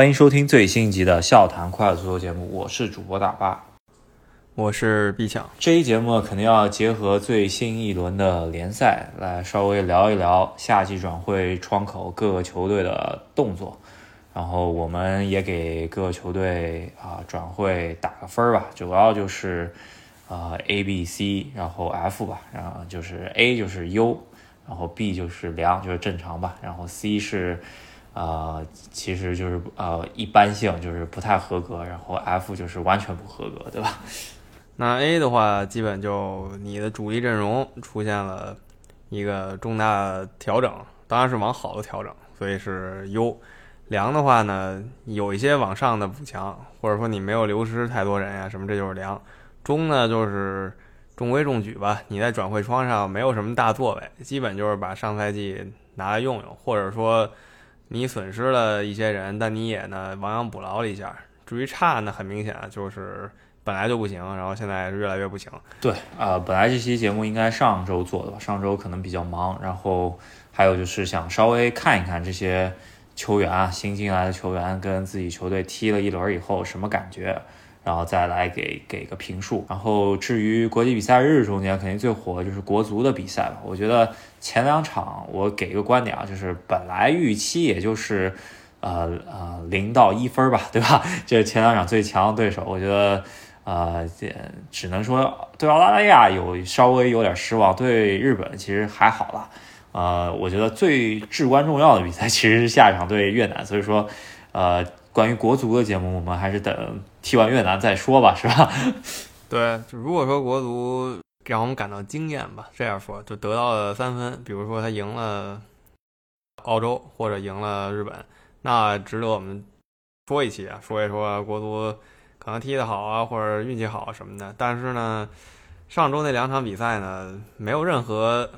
欢迎收听最新一集的《笑谈快乐足球》节目，我是主播大巴，我是毕强。这一节目肯定要结合最新一轮的联赛来稍微聊一聊夏季转会窗口各个球队的动作，然后我们也给各个球队啊转会打个分儿吧，主要就是啊 A、B、C，然后 F 吧，然后就是 A 就是优，然后 B 就是良，就是正常吧，然后 C 是。啊，其实就是呃一般性，就是不太合格，然后 F 就是完全不合格，对吧？那 A 的话，基本就你的主力阵容出现了一个重大调整，当然是往好的调整，所以是优。良的话呢，有一些往上的补强，或者说你没有流失太多人呀什么，这就是良。中呢就是中规中矩吧，你在转会窗上没有什么大作为，基本就是把上赛季拿来用用，或者说。你损失了一些人，但你也呢亡羊补牢了一下。至于差呢，很明显就是本来就不行，然后现在越来越不行。对啊，本来这期节目应该上周做的吧，上周可能比较忙，然后还有就是想稍微看一看这些球员啊，新进来的球员跟自己球队踢了一轮以后什么感觉。然后再来给给个评述。然后至于国际比赛日中间肯定最火的就是国足的比赛吧。我觉得前两场我给一个观点啊，就是本来预期也就是呃呃零到一分吧，对吧？这前两场最强的对手，我觉得呃只能说对澳大利亚有稍微有点失望，对日本其实还好了。呃，我觉得最至关重要的比赛其实是下一场对越南，所以说呃。关于国足的节目，我们还是等踢完越南再说吧，是吧？对，就如果说国足让我们感到惊艳吧，这样说就得到了三分，比如说他赢了澳洲或者赢了日本，那值得我们说一期啊，说一说国足可能踢得好啊，或者运气好什么的。但是呢，上周那两场比赛呢，没有任何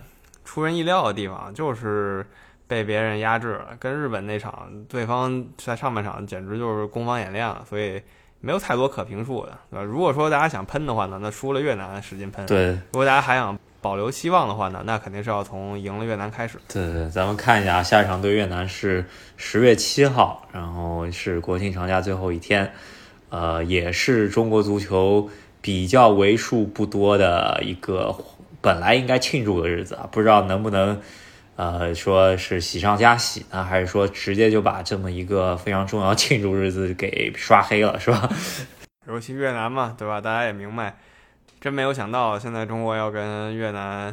出人意料的地方，就是。被别人压制了，跟日本那场，对方在上半场简直就是攻防演练了，所以没有太多可评述的，对吧？如果说大家想喷的话呢，那输了越南使劲喷；对，如果大家还想保留希望的话呢，那肯定是要从赢了越南开始。对对，咱们看一下下一场对越南是十月七号，然后是国庆长假最后一天，呃，也是中国足球比较为数不多的一个本来应该庆祝的日子啊，不知道能不能。呃，说是喜上加喜呢，还是说直接就把这么一个非常重要庆祝日子给刷黑了，是吧？尤其越南嘛，对吧？大家也明白，真没有想到现在中国要跟越南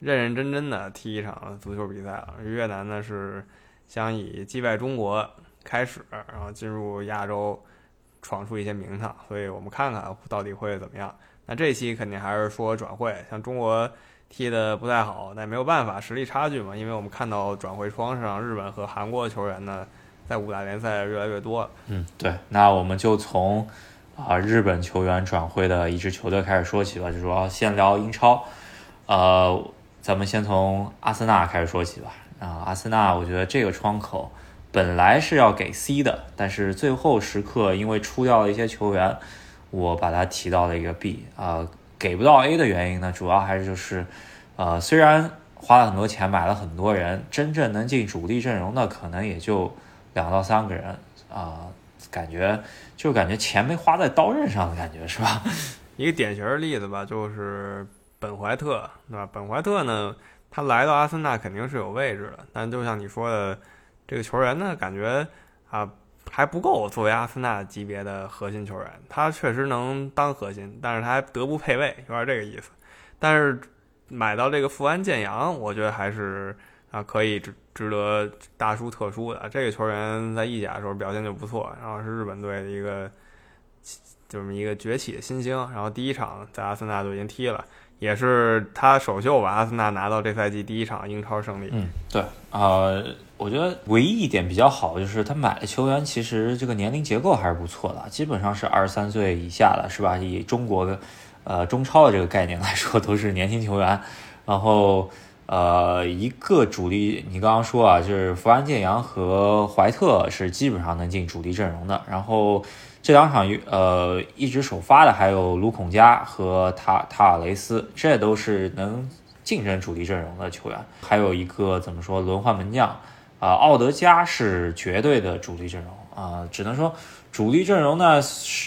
认认真真的踢一场足球比赛了。越南呢是想以击败中国开始，然后进入亚洲，闯出一些名堂。所以我们看看到底会怎么样。那这期肯定还是说转会，像中国。踢的不太好，但没有办法，实力差距嘛。因为我们看到转会窗上，日本和韩国的球员呢，在五大联赛越来越多。嗯，对。那我们就从啊日本球员转会的一支球队开始说起吧，就说先聊英超。呃，咱们先从阿森纳开始说起吧。啊，阿森纳，我觉得这个窗口本来是要给 C 的，但是最后时刻因为出掉了一些球员，我把它提到了一个 B 啊。给不到 A 的原因呢，主要还是就是，呃，虽然花了很多钱买了很多人，真正能进主力阵容的可能也就两到三个人啊，感觉就感觉钱没花在刀刃上的感觉是吧？一个典型的例子吧，就是本怀特，对吧？本怀特呢，他来到阿森纳肯定是有位置的，但就像你说的，这个球员呢，感觉啊。还不够作为阿森纳级别的核心球员，他确实能当核心，但是他还德不配位，有点这个意思。但是买到这个富安健洋，我觉得还是啊可以值值得大书特书的。这个球员在意甲的时候表现就不错，然后是日本队的一个这么一个崛起的新星。然后第一场在阿森纳就已经踢了，也是他首秀把阿森纳拿到这赛季第一场英超胜利。嗯，对啊。我觉得唯一一点比较好就是他买的球员其实这个年龄结构还是不错的，基本上是二十三岁以下的，是吧？以中国的呃中超的这个概念来说，都是年轻球员。然后呃，一个主力，你刚刚说啊，就是福安建洋和怀特是基本上能进主力阵容的。然后这两场呃一直首发的还有卢孔加和塔塔尔雷斯，这都是能竞争主力阵容的球员。还有一个怎么说轮换门将？啊，奥德加是绝对的主力阵容啊，只能说主力阵容呢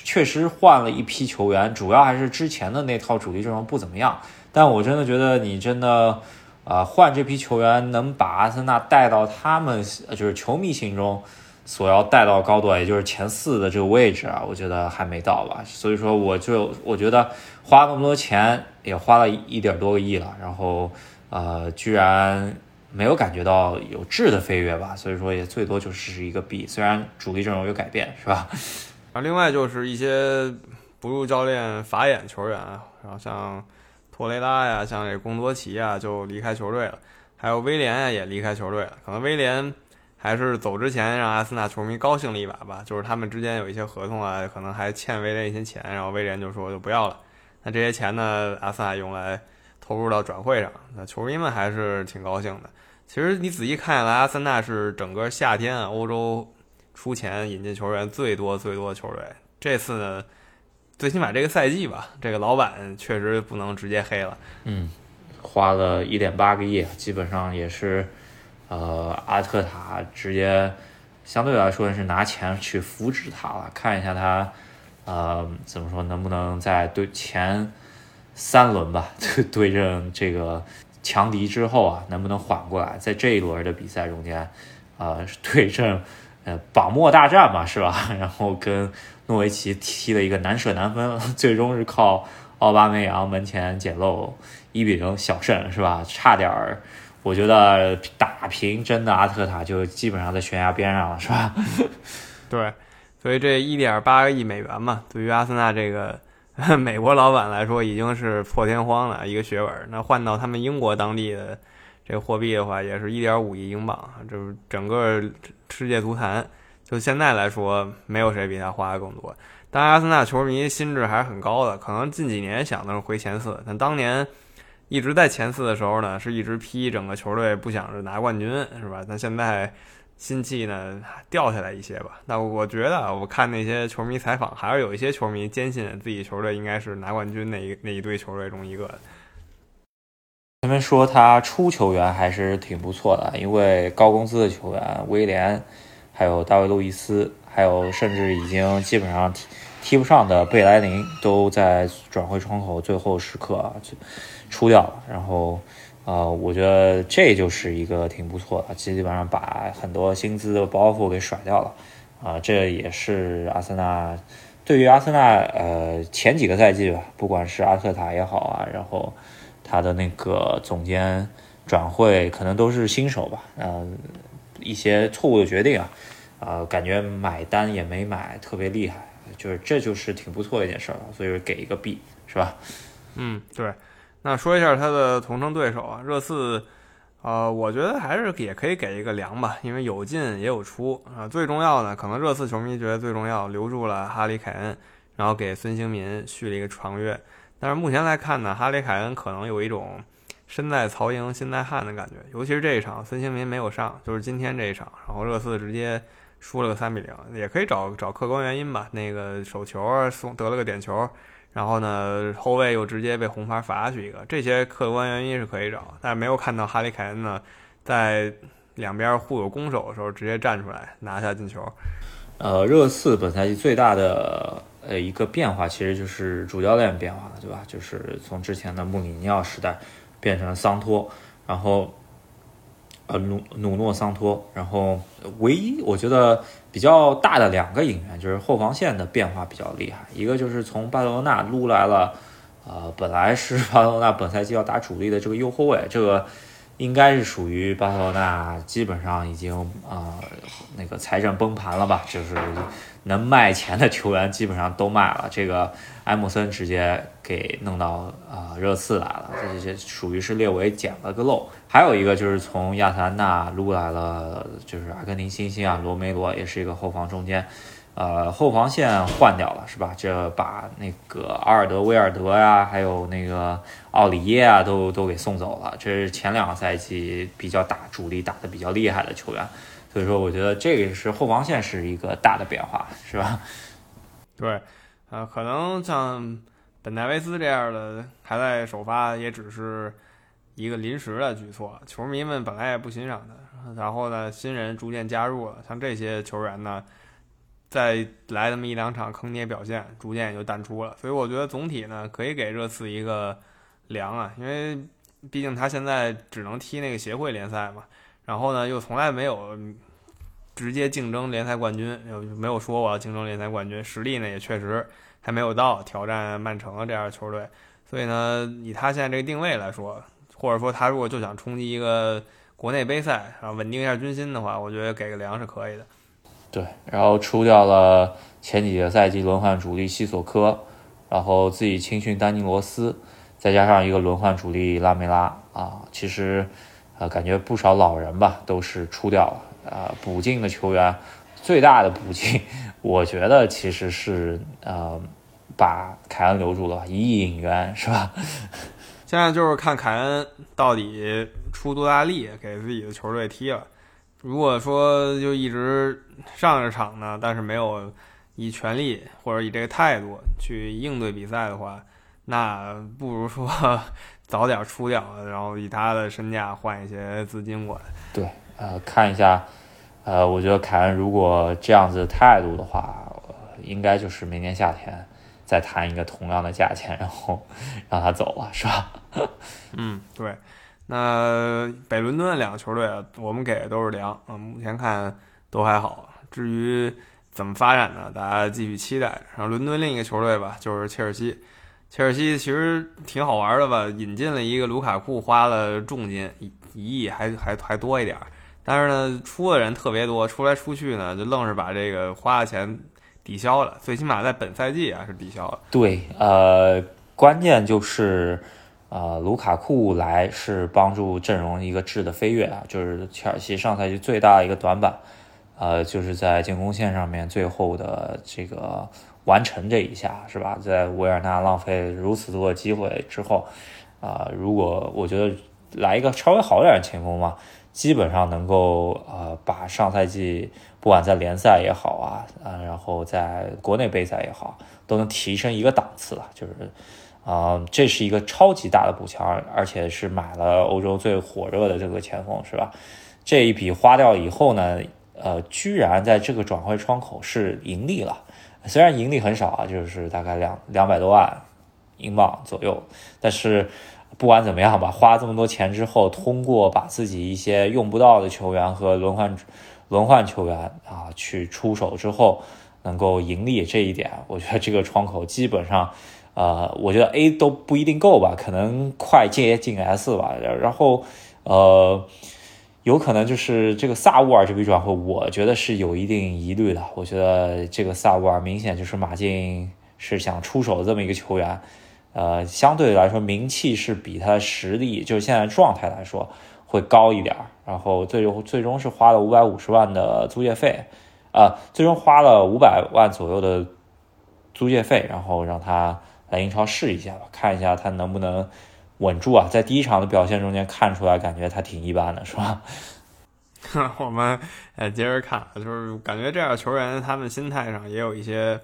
确实换了一批球员，主要还是之前的那套主力阵容不怎么样。但我真的觉得你真的啊换这批球员能把阿森纳带到他们就是球迷心中所要带到高度，也就是前四的这个位置啊，我觉得还没到吧。所以说我就我觉得花那么多钱也花了一点多个亿了，然后呃居然。没有感觉到有质的飞跃吧，所以说也最多就是一个 B。虽然主力阵容有改变，是吧？啊，另外就是一些不入教练法眼球员，然后像托雷拉呀，像这贡多齐啊，就离开球队了。还有威廉呀，也离开球队了。可能威廉还是走之前让阿森纳球迷高兴了一把吧，就是他们之间有一些合同啊，可能还欠威廉一些钱，然后威廉就说就不要了。那这些钱呢，阿森纳用来投入到转会上，那球迷们还是挺高兴的。其实你仔细看下来，阿森纳是整个夏天啊，欧洲出钱引进球员最多最多的球队。这次呢，最起码这个赛季吧，这个老板确实不能直接黑了。嗯，花了一点八个亿，基本上也是，呃，阿特塔直接相对来说是拿钱去扶植他了。看一下他，呃，怎么说，能不能在对前三轮吧，对阵这个。强敌之后啊，能不能缓过来？在这一轮的比赛中间，呃，对阵呃榜末大战嘛，是吧？然后跟诺维奇踢了一个难舍难分，最终是靠奥巴梅扬门前捡漏一比零小胜，是吧？差点儿，我觉得打平真的阿特塔就基本上在悬崖边上了，是吧？对，所以这一点八个亿美元嘛，对于阿森纳这个。美国老板来说已经是破天荒了一个血本，那换到他们英国当地的这货币的话，也是一点五亿英镑，就是整个世界足坛就现在来说，没有谁比他花的更多。当然，阿森纳球迷心智还是很高的，可能近几年想的是回前四，但当年一直在前四的时候呢，是一直批整个球队不想着拿冠军，是吧？但现在。心气呢掉下来一些吧。那我觉得，我看那些球迷采访，还是有一些球迷坚信自己球队应该是拿冠军那一那一堆球队中一个。前面说他出球员还是挺不错的，因为高工资的球员威廉，还有大卫路易斯，还有甚至已经基本上踢踢不上的贝莱林，都在转会窗口最后时刻啊出掉了，然后。啊，我觉得这就是一个挺不错的，基本上把很多薪资的包袱给甩掉了。啊，这也是阿森纳对于阿森纳呃前几个赛季吧，不管是阿特塔也好啊，然后他的那个总监转会可能都是新手吧，嗯，一些错误的决定啊，啊，感觉买单也没买特别厉害，就是这就是挺不错的一件事了，所以说给一个 B 是吧？嗯，对。那说一下他的同城对手啊，热刺，呃，我觉得还是也可以给一个良吧，因为有进也有出啊。最重要的，可能热刺球迷觉得最重要，留住了哈里凯恩，然后给孙兴民续了一个长约。但是目前来看呢，哈里凯恩可能有一种身在曹营心在汉的感觉，尤其是这一场，孙兴民没有上，就是今天这一场，然后热刺直接输了个三比零，也可以找找客观原因吧，那个手球送得了个点球。然后呢，后卫又直接被红牌罚下去一个，这些客观原因是可以找，但是没有看到哈里凯恩呢，在两边互有攻守的时候直接站出来拿下进球。呃，热刺本赛季最大的呃一个变化其实就是主教练变化了，对吧？就是从之前的穆里尼奥时代变成了桑托，然后。呃，努努诺桑托，然后唯一我觉得比较大的两个引援就是后防线的变化比较厉害，一个就是从巴塞罗那撸来了，呃，本来是巴塞罗那本赛季要打主力的这个右后卫，这个应该是属于巴塞罗那基本上已经啊那个财政崩盘了吧，就是能卖钱的球员基本上都卖了，这个埃姆森直接给弄到啊热刺来了，这些属于是列维捡了个漏。还有一个就是从亚特兰大撸来了，就是阿根廷新星啊，罗梅罗也是一个后防中间，呃，后防线换掉了是吧？这把那个阿尔德威尔德呀，还有那个奥里耶啊，都都给送走了。这是前两个赛季比较打主力打的比较厉害的球员，所以说我觉得这个是后防线是一个大的变化，是吧？对，呃，可能像本戴维斯这样的还在首发，也只是。一个临时的举措，球迷们本来也不欣赏他，然后呢，新人逐渐加入了，像这些球员呢，再来那么一两场坑爹表现，逐渐也就淡出了。所以我觉得总体呢，可以给热刺一个良啊，因为毕竟他现在只能踢那个协会联赛嘛，然后呢又从来没有直接竞争联赛冠军，又没有说我要竞争联赛冠军，实力呢也确实还没有到挑战曼城这样的球队。所以呢，以他现在这个定位来说，或者说他如果就想冲击一个国内杯赛，然后稳定一下军心的话，我觉得给个良是可以的。对，然后出掉了前几个赛季轮换主力西索科，然后自己青训丹尼罗斯，再加上一个轮换主力拉梅拉啊，其实呃感觉不少老人吧都是出掉了啊，补进的球员最大的补进，我觉得其实是呃。把凯恩留住了，一亿引援是吧？现在就是看凯恩到底出多大力给自己的球队踢了。如果说就一直上着场呢，但是没有以全力或者以这个态度去应对比赛的话，那不如说 早点出掉，然后以他的身价换一些资金过来。对，呃，看一下，呃，我觉得凯恩如果这样子态度的话，应该就是明年夏天。再谈一个同样的价钱，然后 让他走了，是吧？嗯，对。那北伦敦两个球队，我们给的都是良，嗯，目前看都还好。至于怎么发展呢？大家继续期待。然后伦敦另一个球队吧，就是切尔西。切尔西其实挺好玩的吧，引进了一个卢卡库，花了重金一亿，还还还多一点。但是呢，出的人特别多，出来出去呢，就愣是把这个花的钱。抵消了，最起码在本赛季啊是抵消了。对，呃，关键就是，呃，卢卡库来是帮助阵容一个质的飞跃啊，就是切尔西上赛季最大的一个短板，呃，就是在进攻线上面最后的这个完成这一下是吧？在维尔纳浪费如此多的机会之后，啊，如果我觉得来一个稍微好点的前锋嘛，基本上能够呃把上赛季。不管在联赛也好啊，啊，然后在国内杯赛也好，都能提升一个档次了。就是，啊，这是一个超级大的补强，而且是买了欧洲最火热的这个前锋，是吧？这一笔花掉以后呢，呃，居然在这个转会窗口是盈利了，虽然盈利很少啊，就是大概两两百多万英镑左右，但是不管怎么样吧，花这么多钱之后，通过把自己一些用不到的球员和轮换。轮换球员啊，去出手之后能够盈利这一点，我觉得这个窗口基本上，呃，我觉得 A 都不一定够吧，可能快接近 S 吧。然后，呃，有可能就是这个萨乌尔这笔转会，我觉得是有一定疑虑的。我觉得这个萨乌尔明显就是马竞是想出手这么一个球员，呃，相对来说名气是比他实力，就是现在状态来说。会高一点，然后最终最终是花了五百五十万的租借费，啊，最终花了五百万左右的租借费，然后让他来英超试一下吧，看一下他能不能稳住啊。在第一场的表现中间看出来，感觉他挺一般的，是吧？我们呃接着看，就是感觉这样球员他们心态上也有一些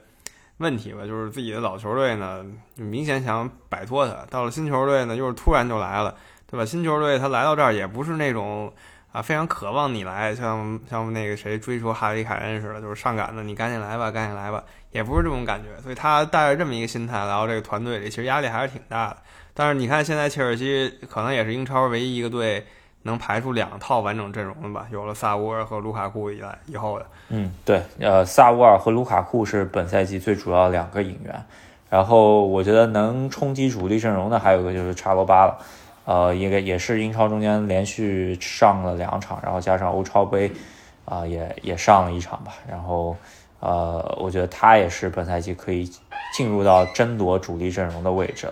问题吧，就是自己的老球队呢，明显想摆脱他，到了新球队呢，又是突然就来了。对吧？新球队他来到这儿也不是那种啊非常渴望你来，像像那个谁追求哈利凯恩似的，就是上赶的，你赶紧来吧，赶紧来吧，也不是这种感觉。所以他带着这么一个心态来到这个团队里，其实压力还是挺大的。但是你看现在切尔西可能也是英超唯一一个队能排出两套完整阵容的吧？有了萨乌尔和卢卡库以来以后的。嗯，对，呃，萨乌尔和卢卡库是本赛季最主要两个引援。然后我觉得能冲击主力阵容的还有个就是查罗巴了。呃，应该也是英超中间连续上了两场，然后加上欧超杯，啊，也也上了一场吧。然后，呃，我觉得他也是本赛季可以进入到争夺主力阵容的位置。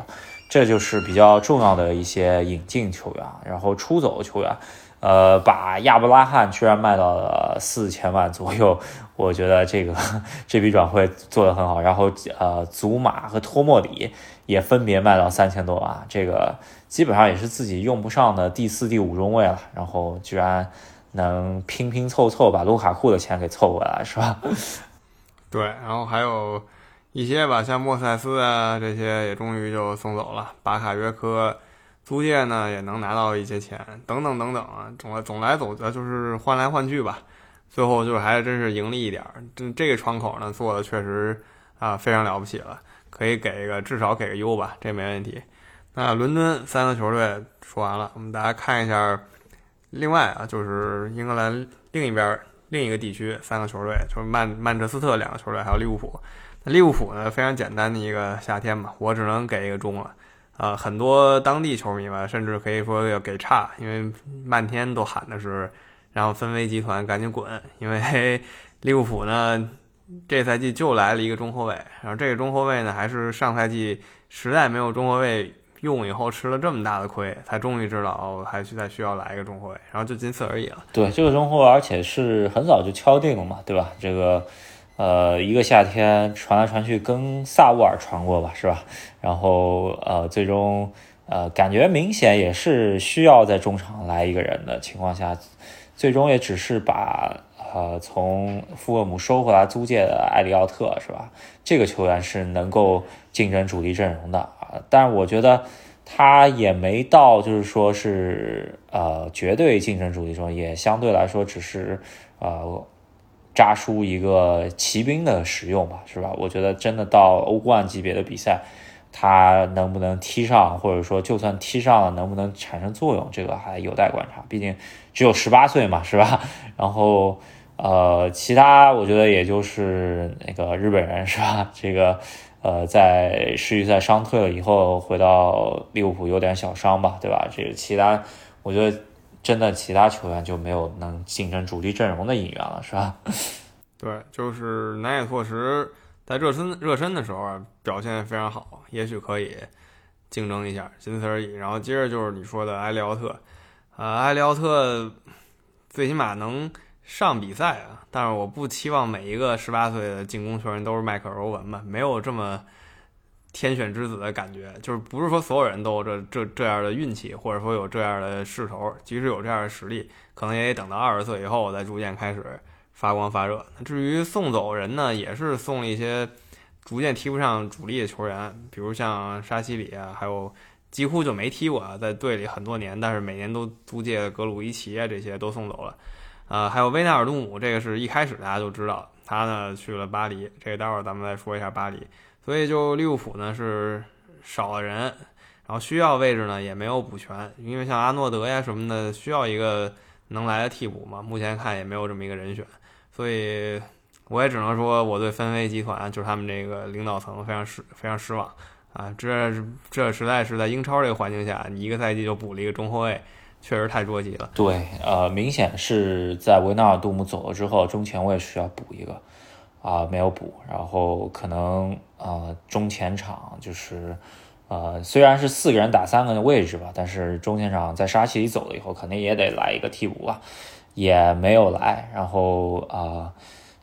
这就是比较重要的一些引进球员，然后出走球员。呃，把亚布拉罕居然卖到了四千万左右，我觉得这个 这笔转会做得很好。然后，呃，祖马和托莫里也分别卖到三千多万，这个。基本上也是自己用不上的第四、第五中卫了，然后居然能拼拼凑凑把卢卡库的钱给凑回来，是吧？对，然后还有一些吧，像莫塞斯啊这些也终于就送走了，巴卡约科租借呢也能拿到一些钱，等等等等啊，总来总来总的就是换来换去吧。最后就还真是盈利一点儿。这这个窗口呢做的确实啊非常了不起了，可以给一个至少给个优吧，这没问题。那伦敦三个球队说完了，我们大家看一下，另外啊就是英格兰另一边另一个地区三个球队，就是曼曼彻斯特两个球队，还有利物浦。那利物浦呢非常简单的一个夏天嘛，我只能给一个中了。啊，很多当地球迷吧，甚至可以说要给差，因为漫天都喊的是让芬威集团赶紧滚，因为 利物浦呢这赛季就来了一个中后卫，然后这个中后卫呢还是上赛季实在没有中后卫用以后吃了这么大的亏，才终于知道，还需再需要来一个中后卫，然后就仅此而已了。对，这个中后卫而且是很早就敲定了嘛，对吧？这个。呃，一个夏天传来传去，跟萨乌尔传过吧，是吧？然后呃，最终呃，感觉明显也是需要在中场来一个人的情况下，最终也只是把呃从富勒姆收回来租借的埃里奥特，是吧？这个球员是能够竞争主力阵容的啊，但我觉得他也没到就是说是呃绝对竞争主力中，也相对来说只是呃。扎输一个骑兵的使用吧，是吧？我觉得真的到欧冠级别的比赛，他能不能踢上，或者说就算踢上了，能不能产生作用，这个还有待观察。毕竟只有十八岁嘛，是吧？然后呃，其他我觉得也就是那个日本人，是吧？这个呃，在世预赛伤退了以后，回到利物浦有点小伤吧，对吧？这个其他我觉得。真的，其他球员就没有能竞争主力阵容的引援了，是吧？对，就是南野拓实在热身热身的时候，表现非常好，也许可以竞争一下，仅此而已。然后接着就是你说的埃利奥特，呃，埃利奥特最起码能上比赛啊，但是我不期望每一个十八岁的进攻球员都是迈克尔·欧文吧，没有这么。天选之子的感觉，就是不是说所有人都这这这样的运气，或者说有这样的势头，即使有这样的实力，可能也得等到二十岁以后再逐渐开始发光发热。那至于送走人呢，也是送了一些逐渐踢不上主力的球员，比如像沙西里啊，还有几乎就没踢过啊，在队里很多年，但是每年都租借格鲁伊奇啊，这些都送走了。呃，还有威纳尔杜姆，这个是一开始大家就知道，他呢去了巴黎，这个待会儿咱们再说一下巴黎。所以就利物浦呢是少了人，然后需要位置呢也没有补全，因为像阿诺德呀什么的需要一个能来的替补嘛，目前看也没有这么一个人选，所以我也只能说我对芬威集团就是他们这个领导层非常失非常失望啊，这这实在是在英超这个环境下，你一个赛季就补了一个中后卫，确实太捉急了。对，呃，明显是在维纳尔杜姆走了之后，中前卫需要补一个。啊，没有补，然后可能呃中前场就是，呃虽然是四个人打三个的位置吧，但是中前场在沙奇里走了以后，肯定也得来一个替补吧，也没有来，然后啊，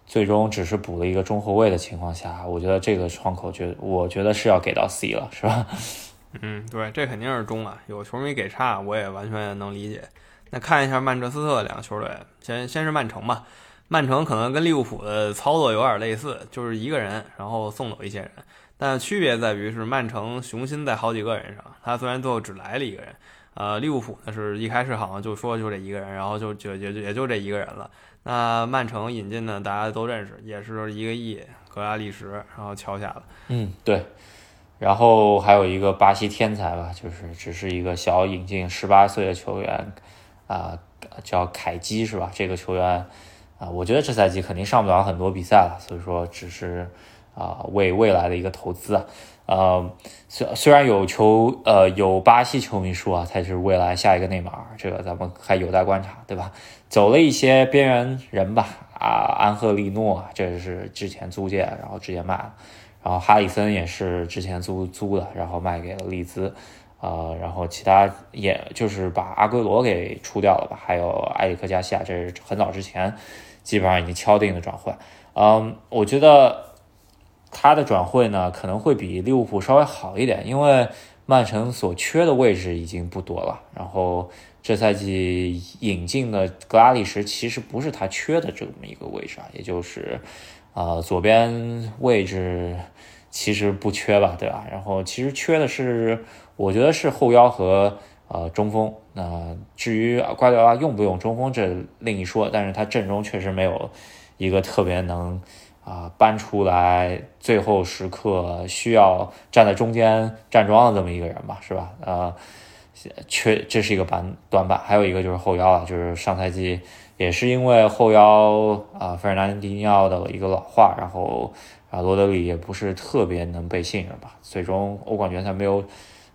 最终只是补了一个中后卫的情况下，我觉得这个窗口觉，我觉得是要给到 C 了，是吧？嗯，对，这肯定是中啊，有球迷给差，我也完全能理解。那看一下曼彻斯特两个球队，先先是曼城吧。曼城可能跟利物浦的操作有点类似，就是一个人，然后送走一些人，但区别在于是曼城雄心在好几个人上，他虽然最后只来了一个人，呃，利物浦呢是一开始好像就说就这一个人，然后就就也就也就这一个人了。那曼城引进呢，大家都认识，也是一个亿格拉利什，然后敲下了。嗯，对。然后还有一个巴西天才吧，就是只是一个小引进，十八岁的球员，啊，叫凯基是吧？这个球员。啊，我觉得这赛季肯定上不了很多比赛了，所以说只是啊为未来的一个投资啊。呃，虽虽然有球呃有巴西球迷说啊，他是未来下一个内马尔，这个咱们还有待观察，对吧？走了一些边缘人吧，啊，安赫利诺这是之前租借，然后直接卖了，然后哈里森也是之前租租的，然后卖给了利兹。啊，然后其他也就是把阿圭罗给出掉了吧，还有埃里克加西亚，这是很早之前。基本上已经敲定的转会，嗯，我觉得他的转会呢可能会比利物浦稍微好一点，因为曼城所缺的位置已经不多了。然后这赛季引进的格拉利什其实不是他缺的这么一个位置啊，也就是啊左边位置其实不缺吧，对吧？然后其实缺的是，我觉得是后腰和呃中锋。那至于瓜迪奥拉用不用中锋，这另一说。但是他阵中确实没有一个特别能啊搬出来，最后时刻需要站在中间站桩的这么一个人吧，是吧？呃，缺这是一个板短板。还有一个就是后腰啊，就是上赛季也是因为后腰啊费尔南迪尼奥的一个老化，然后。啊，罗德里也不是特别能被信任吧？最终欧冠决赛没有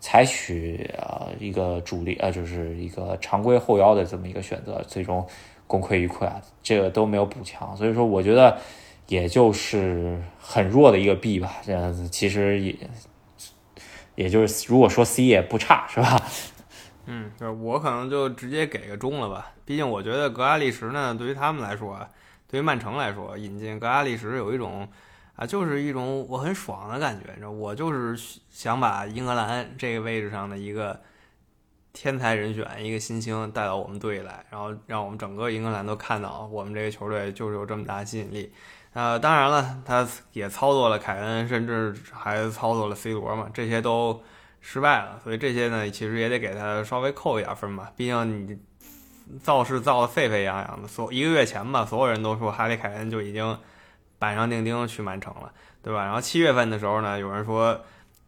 采取啊一个主力啊，就是一个常规后腰的这么一个选择，最终功亏一篑啊，这个都没有补强，所以说我觉得也就是很弱的一个 B 吧。这样子其实也也就是如果说 C 也不差，是吧？嗯，就是我可能就直接给个中了吧。毕竟我觉得格拉利什呢，对于他们来说，对于曼城来说，引进格拉利什有一种。啊，就是一种我很爽的感觉，你知道，我就是想把英格兰这个位置上的一个天才人选，一个新星带到我们队来，然后让我们整个英格兰都看到我们这个球队就是有这么大吸引力。呃，当然了，他也操作了凯恩，甚至还操作了 C 罗嘛，这些都失败了，所以这些呢，其实也得给他稍微扣一点分吧。毕竟你造势造的沸沸扬扬的，所一个月前吧，所有人都说哈利凯恩就已经。板上钉钉去曼城了，对吧？然后七月份的时候呢，有人说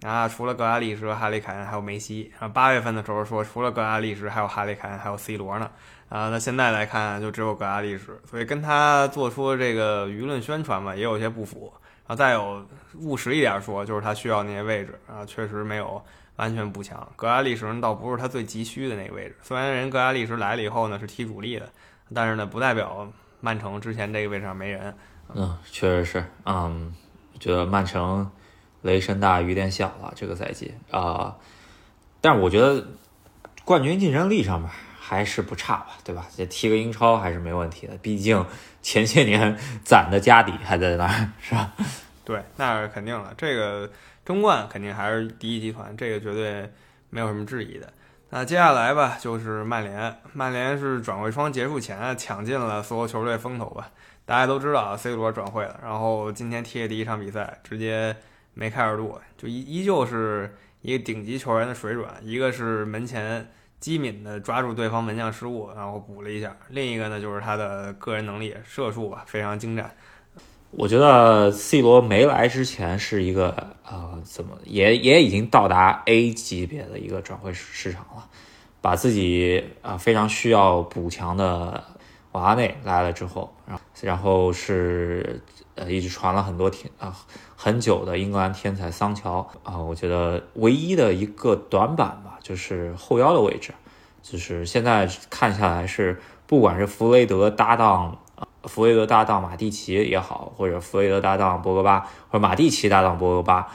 啊，除了格拉利什、哈里凯恩还有梅西。然后八月份的时候说，除了格拉利什还有哈里凯恩还有 C 罗呢。啊，那现在来看就只有格拉利什，所以跟他做出这个舆论宣传吧，也有些不符。然后再有务实一点说，就是他需要那些位置啊，确实没有完全补强。格拉利什倒不是他最急需的那个位置，虽然人格拉利什来了以后呢是踢主力的，但是呢不代表曼城之前这个位置上没人。嗯，确实是，嗯，觉得曼城雷声大雨点小了这个赛季啊，但是我觉得冠军竞争力上面还是不差吧，对吧？这踢个英超还是没问题的，毕竟前些年攒的家底还在那儿，是吧？对，那是肯定了，这个争冠肯定还是第一集团，这个绝对没有什么质疑的。那接下来吧，就是曼联，曼联是转会窗结束前抢尽了所有球队风头吧。大家都知道啊，C 罗转会了，然后今天踢的第一场比赛直接梅开二度，就依依旧是一个顶级球员的水准。一个是门前机敏的抓住对方门将失误，然后补了一下；另一个呢，就是他的个人能力，射术吧非常精湛。我觉得 C 罗没来之前是一个呃，怎么也也已经到达 A 级别的一个转会市场了，把自己啊非常需要补强的。瓦内来了之后，然后然后是呃一直传了很多天啊很久的英格兰天才桑乔啊，我觉得唯一的一个短板吧，就是后腰的位置，就是现在看下来是不管是弗雷德搭档弗雷德搭档马蒂奇也好，或者弗雷德搭档博格巴，或者马蒂奇搭档博格巴，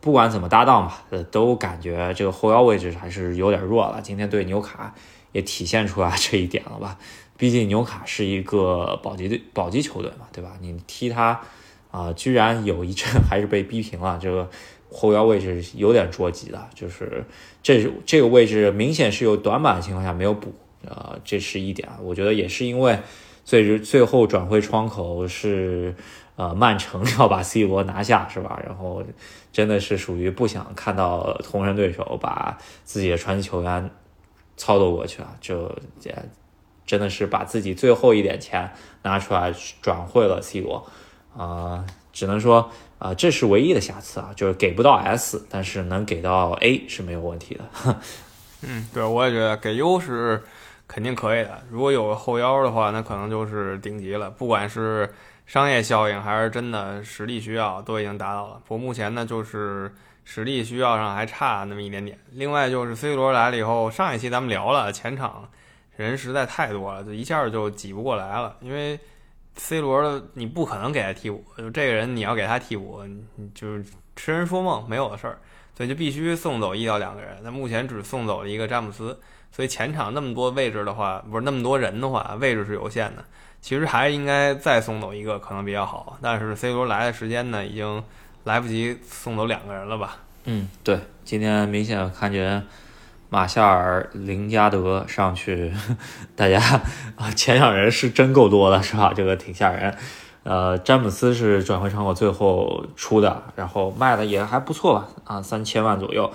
不管怎么搭档吧，都感觉这个后腰位置还是有点弱了。今天对纽卡也体现出来这一点了吧。毕竟纽卡是一个保级队、保级球队嘛，对吧？你踢他，啊，居然有一阵 还是被逼平了。这个后腰位置有点捉急的，就是这这个位置明显是有短板的情况下没有补，啊，这是一点。我觉得也是因为最最后转会窗口是呃曼城要把 C 罗拿下，是吧？然后真的是属于不想看到同城对手把自己的传奇球员操作过去啊，就这。真的是把自己最后一点钱拿出来转会了 C 罗，啊，只能说啊，这是唯一的瑕疵啊，就是给不到 S，但是能给到 A 是没有问题的。嗯，对，我也觉得给 U 是肯定可以的。如果有个后腰的话，那可能就是顶级了。不管是商业效应还是真的实力需要，都已经达到了。不过目前呢，就是实力需要上还差那么一点点。另外就是 C 罗来了以后，上一期咱们聊了前场。人实在太多了，就一下就挤不过来了。因为 C 罗的你不可能给他替补，就这个人你要给他替补，你就是痴人说梦，没有的事儿。所以就必须送走一到两个人。那目前只送走了一个詹姆斯，所以前场那么多位置的话，不是那么多人的话，位置是有限的。其实还是应该再送走一个可能比较好。但是 C 罗来的时间呢，已经来不及送走两个人了吧？嗯，对，今天明显看觉。马夏尔、林加德上去，大家啊，前两人是真够多的，是吧？这个挺吓人。呃，詹姆斯是转会窗口最后出的，然后卖的也还不错吧？啊，三千万左右。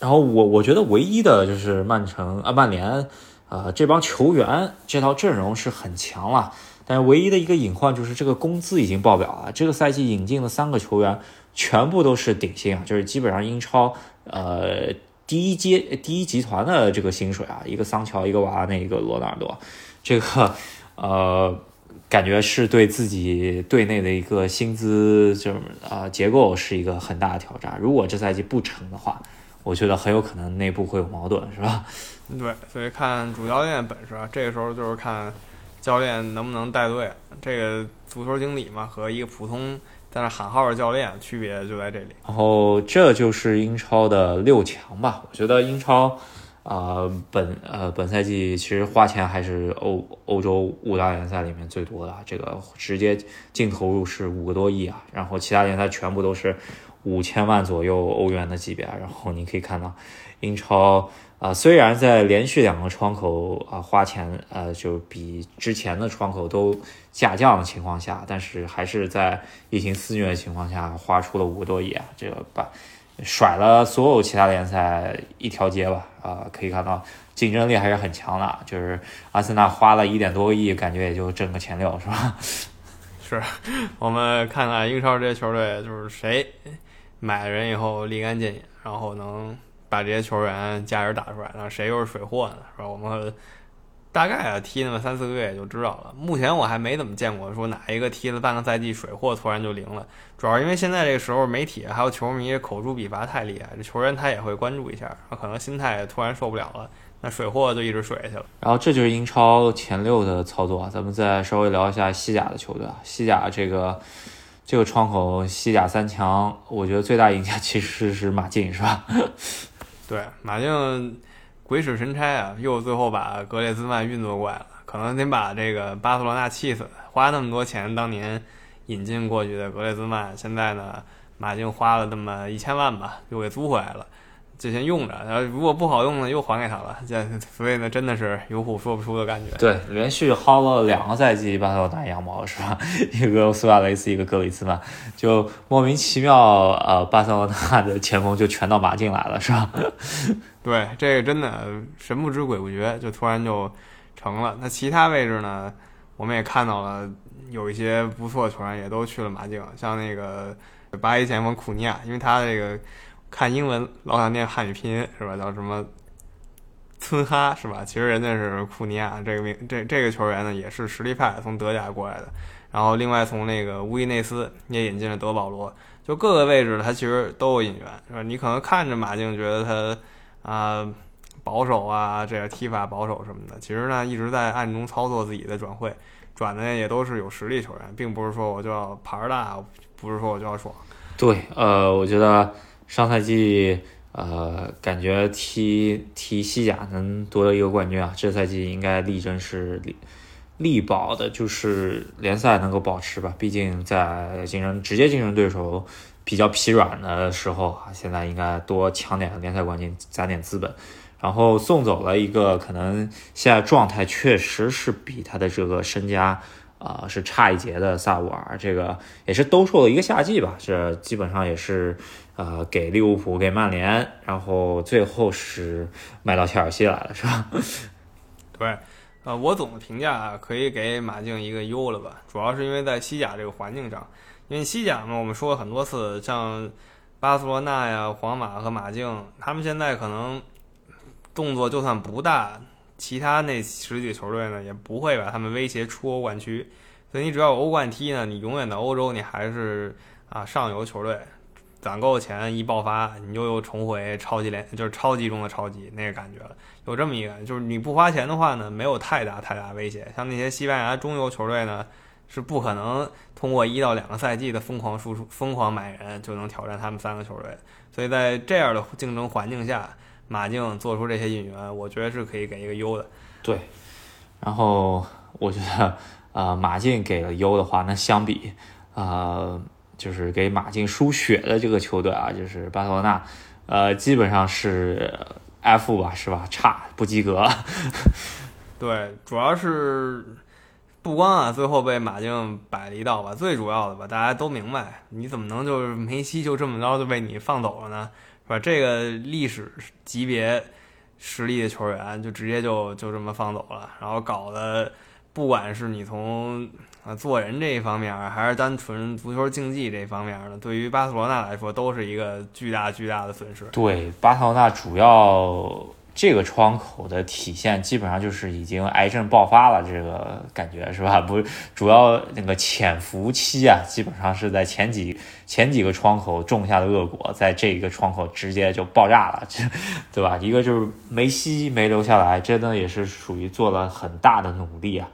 然后我我觉得唯一的就是曼城，曼联，呃，这帮球员这套阵容是很强了，但是唯一的一个隐患就是这个工资已经爆表了。这个赛季引进的三个球员全部都是顶薪啊，就是基本上英超呃第一阶第一集团的这个薪水啊，一个桑乔，一个瓦拉内，一个罗纳尔多，这个呃感觉是对自己队内的一个薪资就是啊结构是一个很大的挑战。如果这赛季不成的话，我觉得很有可能内部会有矛盾，是吧？对，所以看主教练本事啊，这个时候就是看教练能不能带队。这个足球经理嘛，和一个普通但是喊号的教练区别就在这里。然后这就是英超的六强吧。我觉得英超啊，本呃本赛季其实花钱还是欧欧洲五大联赛里面最多的，这个直接净投入是五个多亿啊。然后其他联赛全部都是。五千万左右欧元的级别，然后你可以看到，英超啊，虽然在连续两个窗口啊花钱呃就比之前的窗口都下降的情况下，但是还是在疫情肆虐的情况下花出了五个多亿啊，这个把甩了所有其他联赛一条街吧啊，可以看到竞争力还是很强的，就是阿森纳花了一点多个亿，感觉也就挣个前六是吧？是我们看看英超这些球队就是谁。买了人以后立竿见影，然后能把这些球员价值打出来，那谁又是水货呢？是吧？我们大概啊踢那么三四个月就知道了。目前我还没怎么见过说哪一个踢了半个赛季水货突然就灵了。主要因为现在这个时候媒体还有球迷口诛笔伐太厉害，这球员他也会关注一下，他可能心态突然受不了了，那水货就一直水下去了。然后这就是英超前六的操作啊，咱们再稍微聊一下西甲的球队啊，西甲这个。这个窗口西甲三强，我觉得最大赢家其实是马竞，是吧？对，马竞鬼使神差啊，又最后把格列兹曼运作过来了，可能得把这个巴塞罗那气死。花那么多钱，当年引进过去的格列兹曼，现在呢，马竞花了那么一千万吧，又给租回来了。就先用着，然后如果不好用呢，又还给他了。这所以呢，真的是有苦说不出的感觉。对，连续薅了两个赛季巴塞罗那羊毛是吧？一个苏亚雷斯，一个格里兹曼，就莫名其妙，呃，巴塞罗那的前锋就全到马竞来了是吧？对，这个真的神不知鬼不觉，就突然就成了。那其他位置呢，我们也看到了有一些不错的球员也都去了马竞，像那个巴西前锋库尼亚，因为他这个。看英文老想念汉语拼音是吧？叫什么村哈是吧？其实人家是库尼亚这个名，这这个球员呢也是实力派，从德甲过来的。然后另外从那个乌伊内斯也引进了德保罗，就各个位置他其实都有引援是吧？你可能看着马竞觉得他啊保守啊，这个踢法保守什么的，其实呢一直在暗中操作自己的转会，转的也都是有实力球员，并不是说我就要牌大，不是说我就要爽。对，呃，我觉得。上赛季，呃，感觉踢踢西甲能夺得一个冠军啊，这赛季应该力争是力力保的，就是联赛能够保持吧。毕竟在竞争直接竞争对手比较疲软的时候，现在应该多抢点联赛冠军，攒点资本。然后送走了一个可能现在状态确实是比他的这个身家。啊，是差一截的萨乌尔，这个也是兜售了一个夏季吧，这基本上也是，呃，给利物浦、给曼联，然后最后是卖到切尔西来了，是吧？对，呃，我总的评价可以给马竞一个优了吧，主要是因为在西甲这个环境上，因为西甲嘛，我们说了很多次，像巴塞罗那呀、皇马和马竞，他们现在可能动作就算不大。其他那十几个球队呢，也不会把他们威胁出欧冠区，所以你只要有欧冠踢呢，你永远的欧洲你还是啊上游球队，攒够钱一爆发，你就又重回超级联，就是超级中的超级那个感觉了。有这么一个，就是你不花钱的话呢，没有太大太大威胁。像那些西班牙中游球队呢，是不可能通过一到两个赛季的疯狂输出、疯狂买人就能挑战他们三个球队。所以在这样的竞争环境下。马竞做出这些引援，我觉得是可以给一个优的。对，然后我觉得，呃，马竞给了优的话，那相比，呃，就是给马竞输血的这个球队啊，就是巴塞罗那，呃，基本上是 F 吧，是吧？差，不及格。对，主要是不光啊，最后被马竞摆了一道吧，最主要的吧，大家都明白，你怎么能就是梅西就这么着就被你放走了呢？把这个历史级别实力的球员就直接就就这么放走了，然后搞得不管是你从啊做人这一方面，还是单纯足球竞技这一方面呢，对于巴塞罗那来说都是一个巨大巨大的损失。对，巴塞罗那主要。这个窗口的体现基本上就是已经癌症爆发了，这个感觉是吧？不，主要那个潜伏期啊，基本上是在前几前几个窗口种下的恶果，在这个窗口直接就爆炸了，对吧？一个就是梅西没留下来，真的也是属于做了很大的努力啊，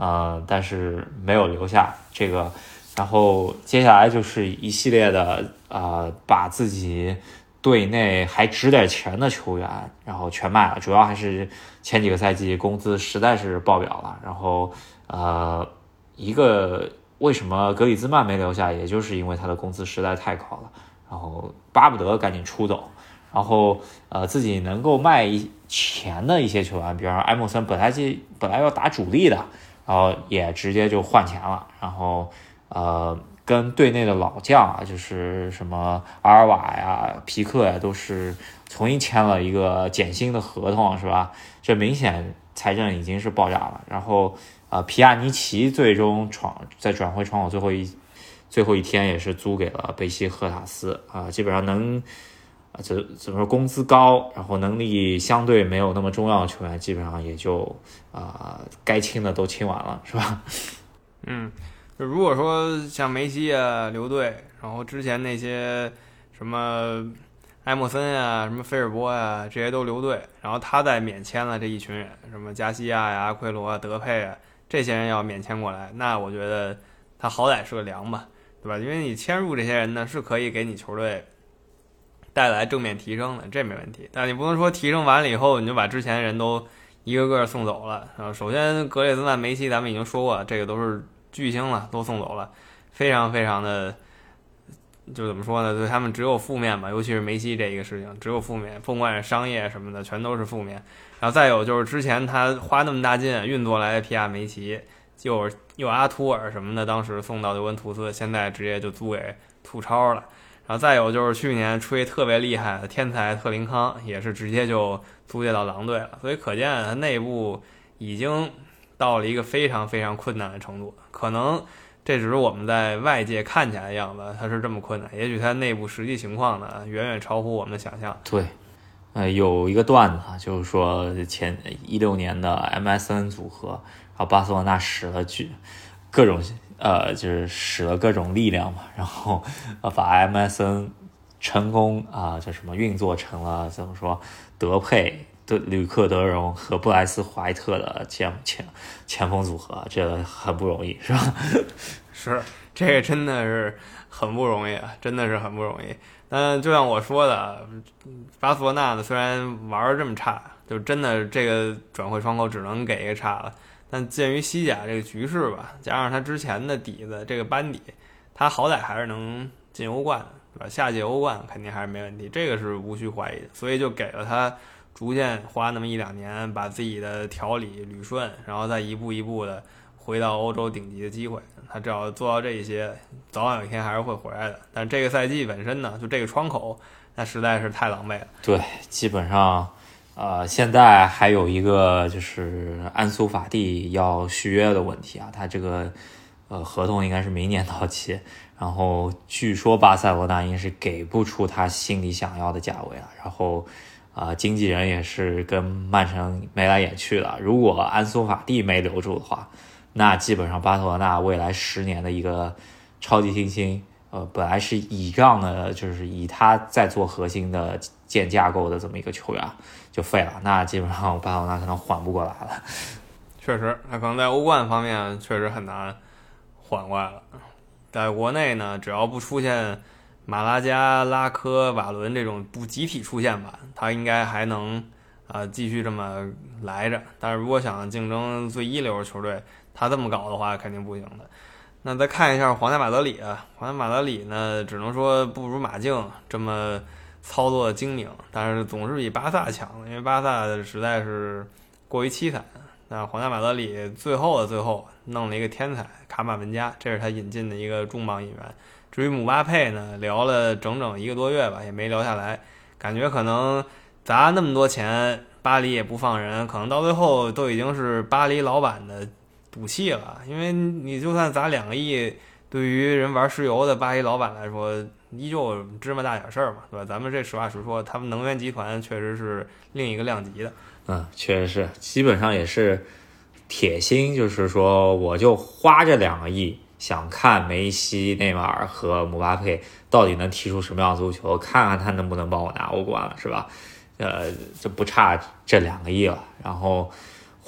呃，但是没有留下这个，然后接下来就是一系列的啊，把自己。队内还值点钱的球员，然后全卖了。主要还是前几个赛季工资实在是爆表了。然后，呃，一个为什么格里兹曼没留下，也就是因为他的工资实在太高了，然后巴不得赶紧出走。然后，呃，自己能够卖一钱的一些球员，比方说埃莫森，本来就本来要打主力的，然后也直接就换钱了。然后，呃。跟队内的老将啊，就是什么阿尔瓦呀、皮克呀，都是重新签了一个减薪的合同，是吧？这明显财政已经是爆炸了。然后，呃，皮亚尼奇最终闯在转会窗口最后一最后一天也是租给了贝西赫塔斯啊，基本上能啊怎怎么说工资高，然后能力相对没有那么重要的球员，基本上也就啊该清的都清完了，是吧？嗯。就如果说像梅西啊留队，然后之前那些什么埃莫森呀、什么菲尔波呀这些都留队，然后他再免签了这一群人，什么加西亚呀、阿奎罗啊、德佩啊这些人要免签过来，那我觉得他好歹是个良吧，对吧？因为你签入这些人呢，是可以给你球队带来正面提升的，这没问题。但你不能说提升完了以后，你就把之前人都一个个送走了。啊，首先格列兹曼、梅西，咱们已经说过了，这个都是。巨星了都送走了，非常非常的，就怎么说呢？对他们只有负面吧，尤其是梅西这一个事情，只有负面，甭管是商业什么的，全都是负面。然后再有就是之前他花那么大劲运作来的皮亚梅奇，就又阿图尔什么的，当时送到尤文图斯，现在直接就租给吐超了。然后再有就是去年吹特别厉害的天才特林康，也是直接就租借到狼队了。所以可见他内部已经。到了一个非常非常困难的程度，可能这只是我们在外界看起来的样子，它是这么困难。也许它内部实际情况呢，远远超乎我们的想象。对，呃，有一个段子啊，就是说前一六年的 MSN 组合，然后巴塞罗那使了巨各种呃，就是使了各种力量嘛，然后 呃把 MSN 成功啊叫什么运作成了怎么说德佩。吕克德容和布莱斯怀特的前前前锋组合，这很不容易，是吧？是，这个真的是很不容易，真的是很不容易。但就像我说的，巴塞罗那呢，虽然玩的这么差，就真的这个转会窗口只能给一个差了。但鉴于西甲这个局势吧，加上他之前的底子，这个班底，他好歹还是能进欧冠，对吧？下届欧冠肯定还是没问题，这个是无需怀疑的。所以就给了他。逐渐花那么一两年，把自己的调理捋顺，然后再一步一步的回到欧洲顶级的机会。他只要做到这些，早晚有一天还是会回来的。但这个赛季本身呢，就这个窗口，那实在是太狼狈了。对，基本上，呃，现在还有一个就是安苏法蒂要续约的问题啊，他这个呃合同应该是明年到期，然后据说巴塞罗那应该是给不出他心里想要的价位了，然后。啊，经纪人也是跟曼城眉来眼去的。如果安苏法蒂没留住的话，那基本上巴塞罗那未来十年的一个超级新星，呃，本来是倚仗的，就是以他在做核心的建架构的这么一个球员，废了。那基本上巴塞罗那可能缓不过来了。确实，他可能在欧冠方面确实很难缓过来了。在国内呢，只要不出现。马拉加、拉科、瓦伦这种不集体出现吧，他应该还能啊继续这么来着。但是如果想竞争最一流的球队，他这么搞的话肯定不行的。那再看一下皇家马德里，皇家马德里呢，只能说不如马竞这么操作精明，但是总是比巴萨强，因为巴萨实在是过于凄惨。那皇家马德里最后的最后弄了一个天才卡马文加，这是他引进的一个重磅引援。至于姆巴佩呢，聊了整整一个多月吧，也没聊下来。感觉可能砸那么多钱，巴黎也不放人，可能到最后都已经是巴黎老板的赌气了。因为你就算砸两个亿，对于人玩石油的巴黎老板来说，依旧芝麻大点事儿嘛，对吧？咱们这实话实说，他们能源集团确实是另一个量级的。嗯，确实是，基本上也是铁心，就是说我就花这两个亿。想看梅西、内马尔和姆巴佩到底能踢出什么样的足球，看看他能不能帮我拿欧冠了，是吧？呃，就不差这两个亿了。然后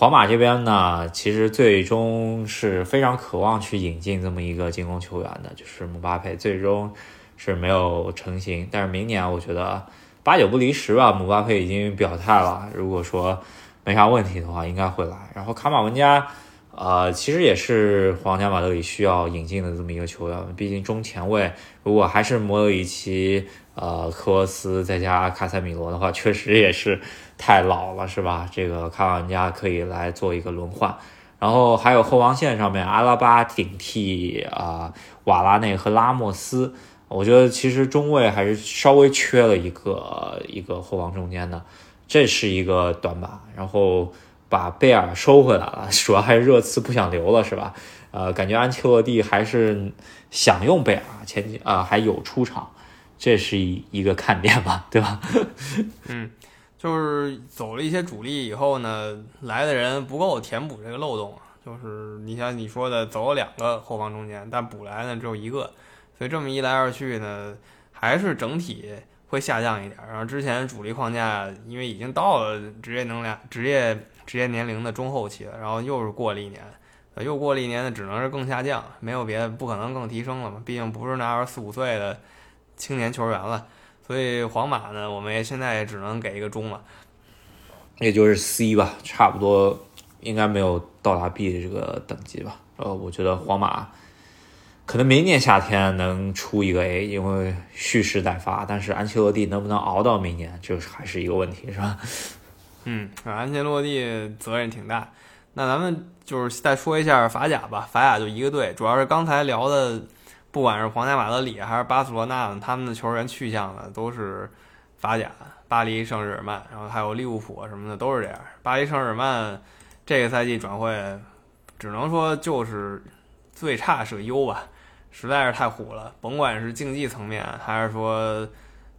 皇马这边呢，其实最终是非常渴望去引进这么一个进攻球员的，就是姆巴佩，最终是没有成型。但是明年我觉得八九不离十吧，姆巴佩已经表态了，如果说没啥问题的话，应该会来。然后卡马文加。呃，其实也是皇家马德里需要引进的这么一个球员，毕竟中前卫如果还是莫德里奇、呃科沃斯再加卡塞米罗的话，确实也是太老了，是吧？这个卡瓦尼加可以来做一个轮换，然后还有后防线上面阿拉巴顶替啊瓦拉内和拉莫斯，我觉得其实中卫还是稍微缺了一个一个后防中间的，这是一个短板，然后。把贝尔收回来了，主要还是热刺不想留了，是吧？呃，感觉安切洛蒂还是想用贝尔，前几啊还有出场，这是一一个看点吧，对吧？嗯，就是走了一些主力以后呢，来的人不够填补这个漏洞，就是你像你说的，走了两个后防中间，但补来呢只有一个，所以这么一来二去呢，还是整体会下降一点。然后之前主力框架因为已经到了职业能量职业。职业年龄的中后期了，然后又是过了一年，又过了一年呢，只能是更下降，没有别的，不可能更提升了嘛。毕竟不是那二十四五岁的青年球员了，所以皇马呢，我们也现在也只能给一个中了，也就是 C 吧，差不多应该没有到达 B 的这个等级吧。呃，我觉得皇马可能明年夏天能出一个 A，因为蓄势待发，但是安切洛蒂能不能熬到明年，这还是一个问题，是吧？嗯，安切洛蒂责任挺大。那咱们就是再说一下法甲吧。法甲就一个队，主要是刚才聊的，不管是皇家马德里还是巴塞罗那，他们的球员去向呢都是法甲，巴黎圣日耳曼，然后还有利物浦什么的都是这样。巴黎圣日耳曼这个赛季转会，只能说就是最差是个 U 吧，实在是太虎了。甭管是竞技层面还是说。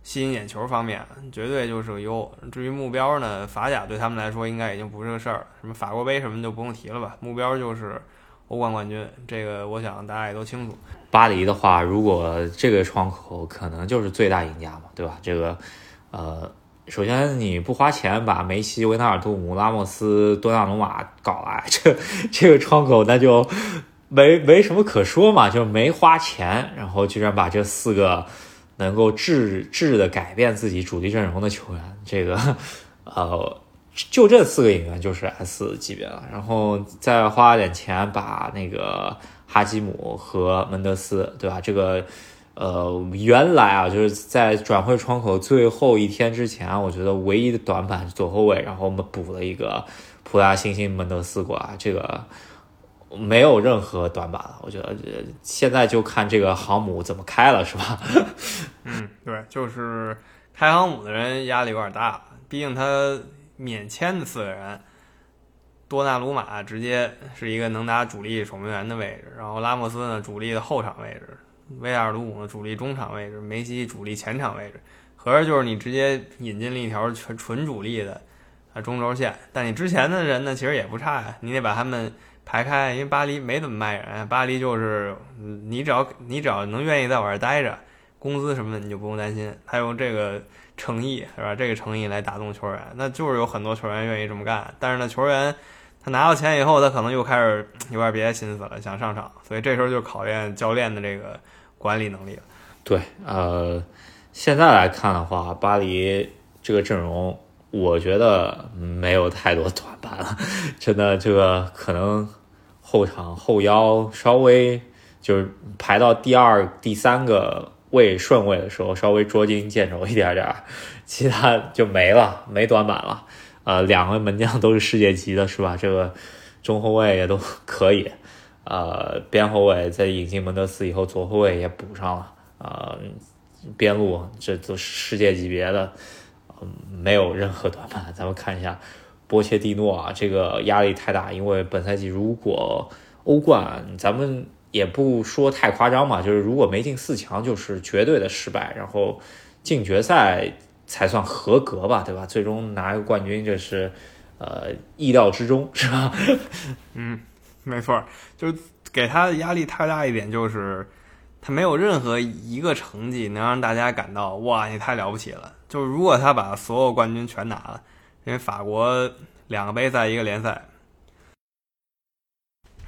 吸引眼球方面，绝对就是个优。至于目标呢，法甲对他们来说应该已经不是个事儿了。什么法国杯什么就不用提了吧，目标就是欧冠冠军。这个我想大家也都清楚。巴黎的话，如果这个窗口可能就是最大赢家嘛，对吧？这个，呃，首先你不花钱把梅西、维纳尔杜姆、拉莫斯、多纳鲁马搞来，这这个窗口那就没没什么可说嘛，就没花钱，然后居然把这四个。能够质质的改变自己主力阵容的球员，这个，呃，就这四个演员就是 S 级别了。然后再花点钱把那个哈基姆和门德斯，对吧？这个，呃，原来啊，就是在转会窗口最后一天之前，我觉得唯一的短板是左后卫，然后我们补了一个普拉新星门德斯过来，这个。没有任何短板了，我觉得现在就看这个航母怎么开了，是吧？嗯，对，就是开航母的人压力有点大，毕竟他免签的四个人，多纳鲁马直接是一个能打主力守门员的位置，然后拉莫斯呢主力的后场位置，威尔鲁姆呢主力中场位置，梅西主力前场位置，合着就是你直接引进了一条纯纯主力的啊中轴线，但你之前的人呢其实也不差呀，你得把他们。排开，因为巴黎没怎么卖人，巴黎就是你只要你只要能愿意在我这儿待着，工资什么的你就不用担心。他用这个诚意是吧？这个诚意来打动球员，那就是有很多球员愿意这么干。但是呢，球员他拿到钱以后，他可能又开始有点别的心思了，想上场，所以这时候就考验教练的这个管理能力了。对，呃，现在来看的话，巴黎这个阵容。我觉得没有太多短板了，真的，这个可能后场后腰稍微就是排到第二、第三个位顺位的时候，稍微捉襟见肘一点点，其他就没了，没短板了。呃，两个门将都是世界级的，是吧？这个中后卫也都可以，呃，边后卫在引进门德斯以后，左后卫也补上了，呃，边路这都是世界级别的。没有任何短板。咱们看一下波切蒂诺啊，这个压力太大，因为本赛季如果欧冠，咱们也不说太夸张嘛，就是如果没进四强，就是绝对的失败，然后进决赛才算合格吧，对吧？最终拿个冠军，这是呃意料之中，是吧？嗯，没错，就是给他的压力太大一点，就是他没有任何一个成绩能让大家感到哇，你太了不起了。就是如果他把所有冠军全拿了，因为法国两个杯赛一个联赛。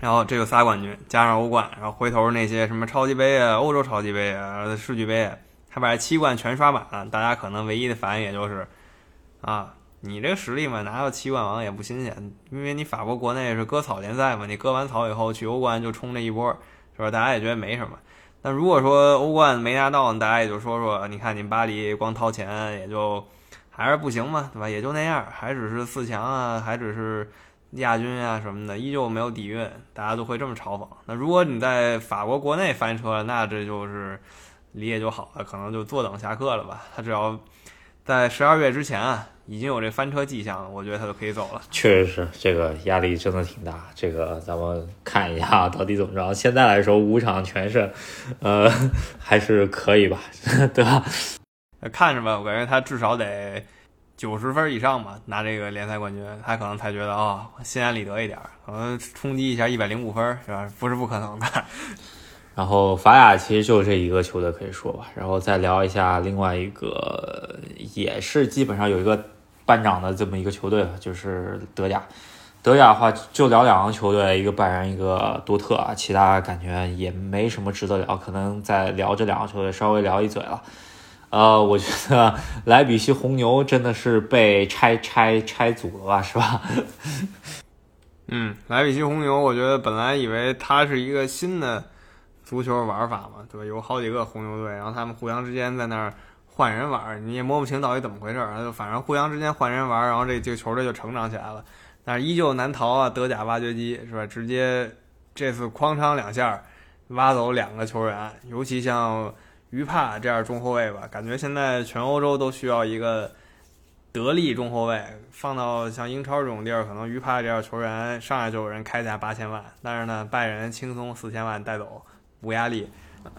然后这个仨冠军加上欧冠，然后回头那些什么超级杯啊、欧洲超级杯啊、世俱杯，他把这七冠全刷满了，大家可能唯一的反应也就是，啊，你这个实力嘛，拿到七冠王也不新鲜，因为你法国国内是割草联赛嘛，你割完草以后去欧冠就冲这一波，是吧？大家也觉得没什么。但如果说欧冠没拿到，大家也就说说，你看你巴黎光掏钱也就还是不行嘛，对吧？也就那样，还只是四强啊，还只是。亚军啊什么的，依旧没有底蕴，大家都会这么嘲讽。那如果你在法国国内翻车，那这就是理解就好了，可能就坐等下课了吧。他只要在十二月之前啊，已经有这翻车迹象，我觉得他就可以走了。确实是，这个压力真的挺大。这个咱们看一下到底怎么着。现在来说五场全胜，呃，还是可以吧，对吧？看着吧，我感觉他至少得。九十分以上吧，拿这个联赛冠军，他可能才觉得啊，心安理得一点，可能冲击一下一百零五分，是吧？不是不可能的。然后法甲其实就这一个球队可以说吧，然后再聊一下另外一个，也是基本上有一个班长的这么一个球队吧，就是德甲。德甲的话就聊两个球队，一个拜仁，一个多特啊，其他感觉也没什么值得聊，可能再聊这两个球队稍微聊一嘴了。呃，我觉得莱比锡红牛真的是被拆拆拆组了吧，是吧？嗯，莱比锡红牛，我觉得本来以为它是一个新的足球玩法嘛，对吧？有好几个红牛队，然后他们互相之间在那儿换人玩，你也摸不清到底怎么回事儿，就反正互相之间换人玩，然后这这个球队就成长起来了。但是依旧难逃啊，德甲挖掘机是吧？直接这次哐当两下挖走两个球员，尤其像。于帕这样中后卫吧，感觉现在全欧洲都需要一个得力中后卫。放到像英超这种地儿，可能于帕这样球员上来就有人开价八千万，但是呢，拜仁轻松四千万带走，无压力。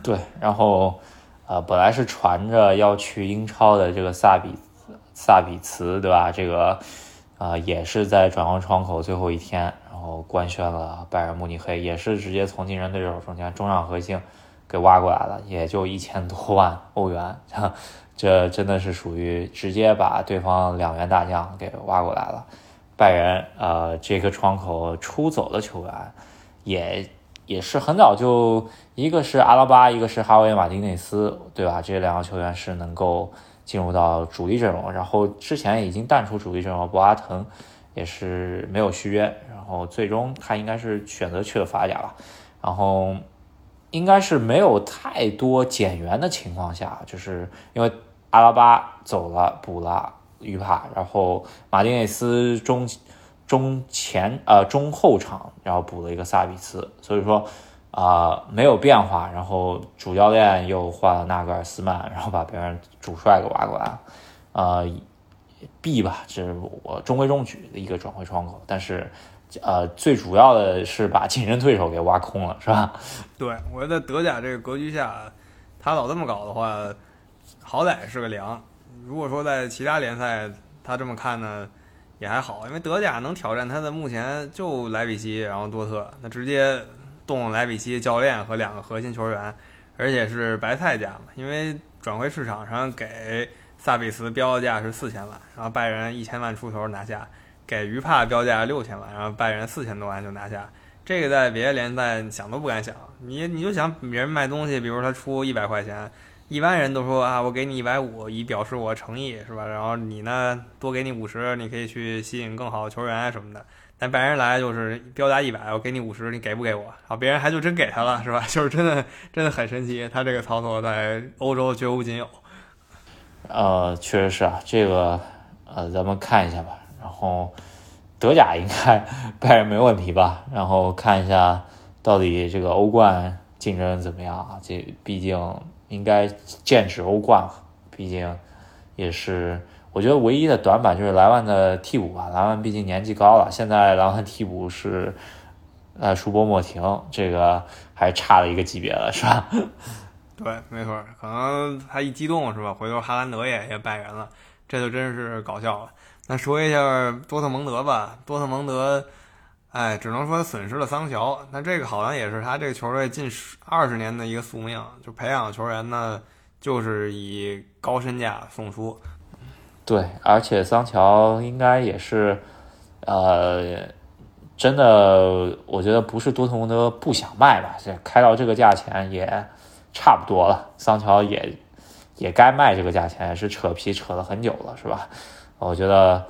对，然后呃，本来是传着要去英超的这个萨比萨比茨，对吧？这个啊，也是在转会窗口最后一天，然后官宣了拜仁慕尼黑，也是直接从竞争对手中间中上核心。给挖过来了，也就一千多万欧元，这真的是属于直接把对方两员大将给挖过来了。拜仁呃，这个窗口出走的球员，也也是很早就，一个是阿拉巴，一个是哈维马丁内斯，对吧？这两个球员是能够进入到主力阵容，然后之前已经淡出主力阵容，博阿滕也是没有续约，然后最终他应该是选择去了法甲了，然后。应该是没有太多减员的情况下，就是因为阿拉巴走了，补了于帕，然后马丁内斯中中前呃中后场，然后补了一个萨比茨，所以说啊没有变化，然后主教练又换了纳格尔斯曼，然后把别人主帅给挖过来，呃，B 吧，这是我中规中矩的一个转会窗口，但是。呃，最主要的是把竞争对手给挖空了，是吧？对，我觉得德甲这个格局下，他老这么搞的话，好歹是个良。如果说在其他联赛他这么看呢，也还好，因为德甲能挑战他的目前就莱比锡，然后多特，那直接动莱比锡教练和两个核心球员，而且是白菜价嘛，因为转会市场上给萨比斯标价是四千万，然后拜仁一千万出头拿下。给于帕标价六千万，然后拜仁四千多万就拿下，这个在别的联赛想都不敢想。你你就想别人卖东西，比如他出一百块钱，一般人都说啊，我给你一百五，以表示我诚意，是吧？然后你呢，多给你五十，你可以去吸引更好的球员什么的。但拜仁来就是标价一百，我给你五十，你给不给我？然后别人还就真给他了，是吧？就是真的真的很神奇，他这个操作在欧洲绝无仅有。呃，确实是啊，这个呃，咱们看一下吧。然后德甲应该拜仁没问题吧？然后看一下到底这个欧冠竞争怎么样啊？这毕竟应该剑指欧冠，毕竟也是我觉得唯一的短板就是莱万的替补吧，莱万毕竟年纪高了，现在莱万替补是呃舒波莫廷，这个还差了一个级别了，是吧？对，没错，可能他一激动是吧？回头哈兰德也也拜仁了，这就真是搞笑了。那说一下多特蒙德吧，多特蒙德，哎，只能说损失了桑乔。那这个好像也是他这个球队近十二十年的一个宿命，就培养球员呢，就是以高身价送出。对，而且桑乔应该也是，呃，真的，我觉得不是多特蒙德不想卖吧，这开到这个价钱也差不多了。桑乔也也该卖这个价钱，也是扯皮扯了很久了，是吧？我觉得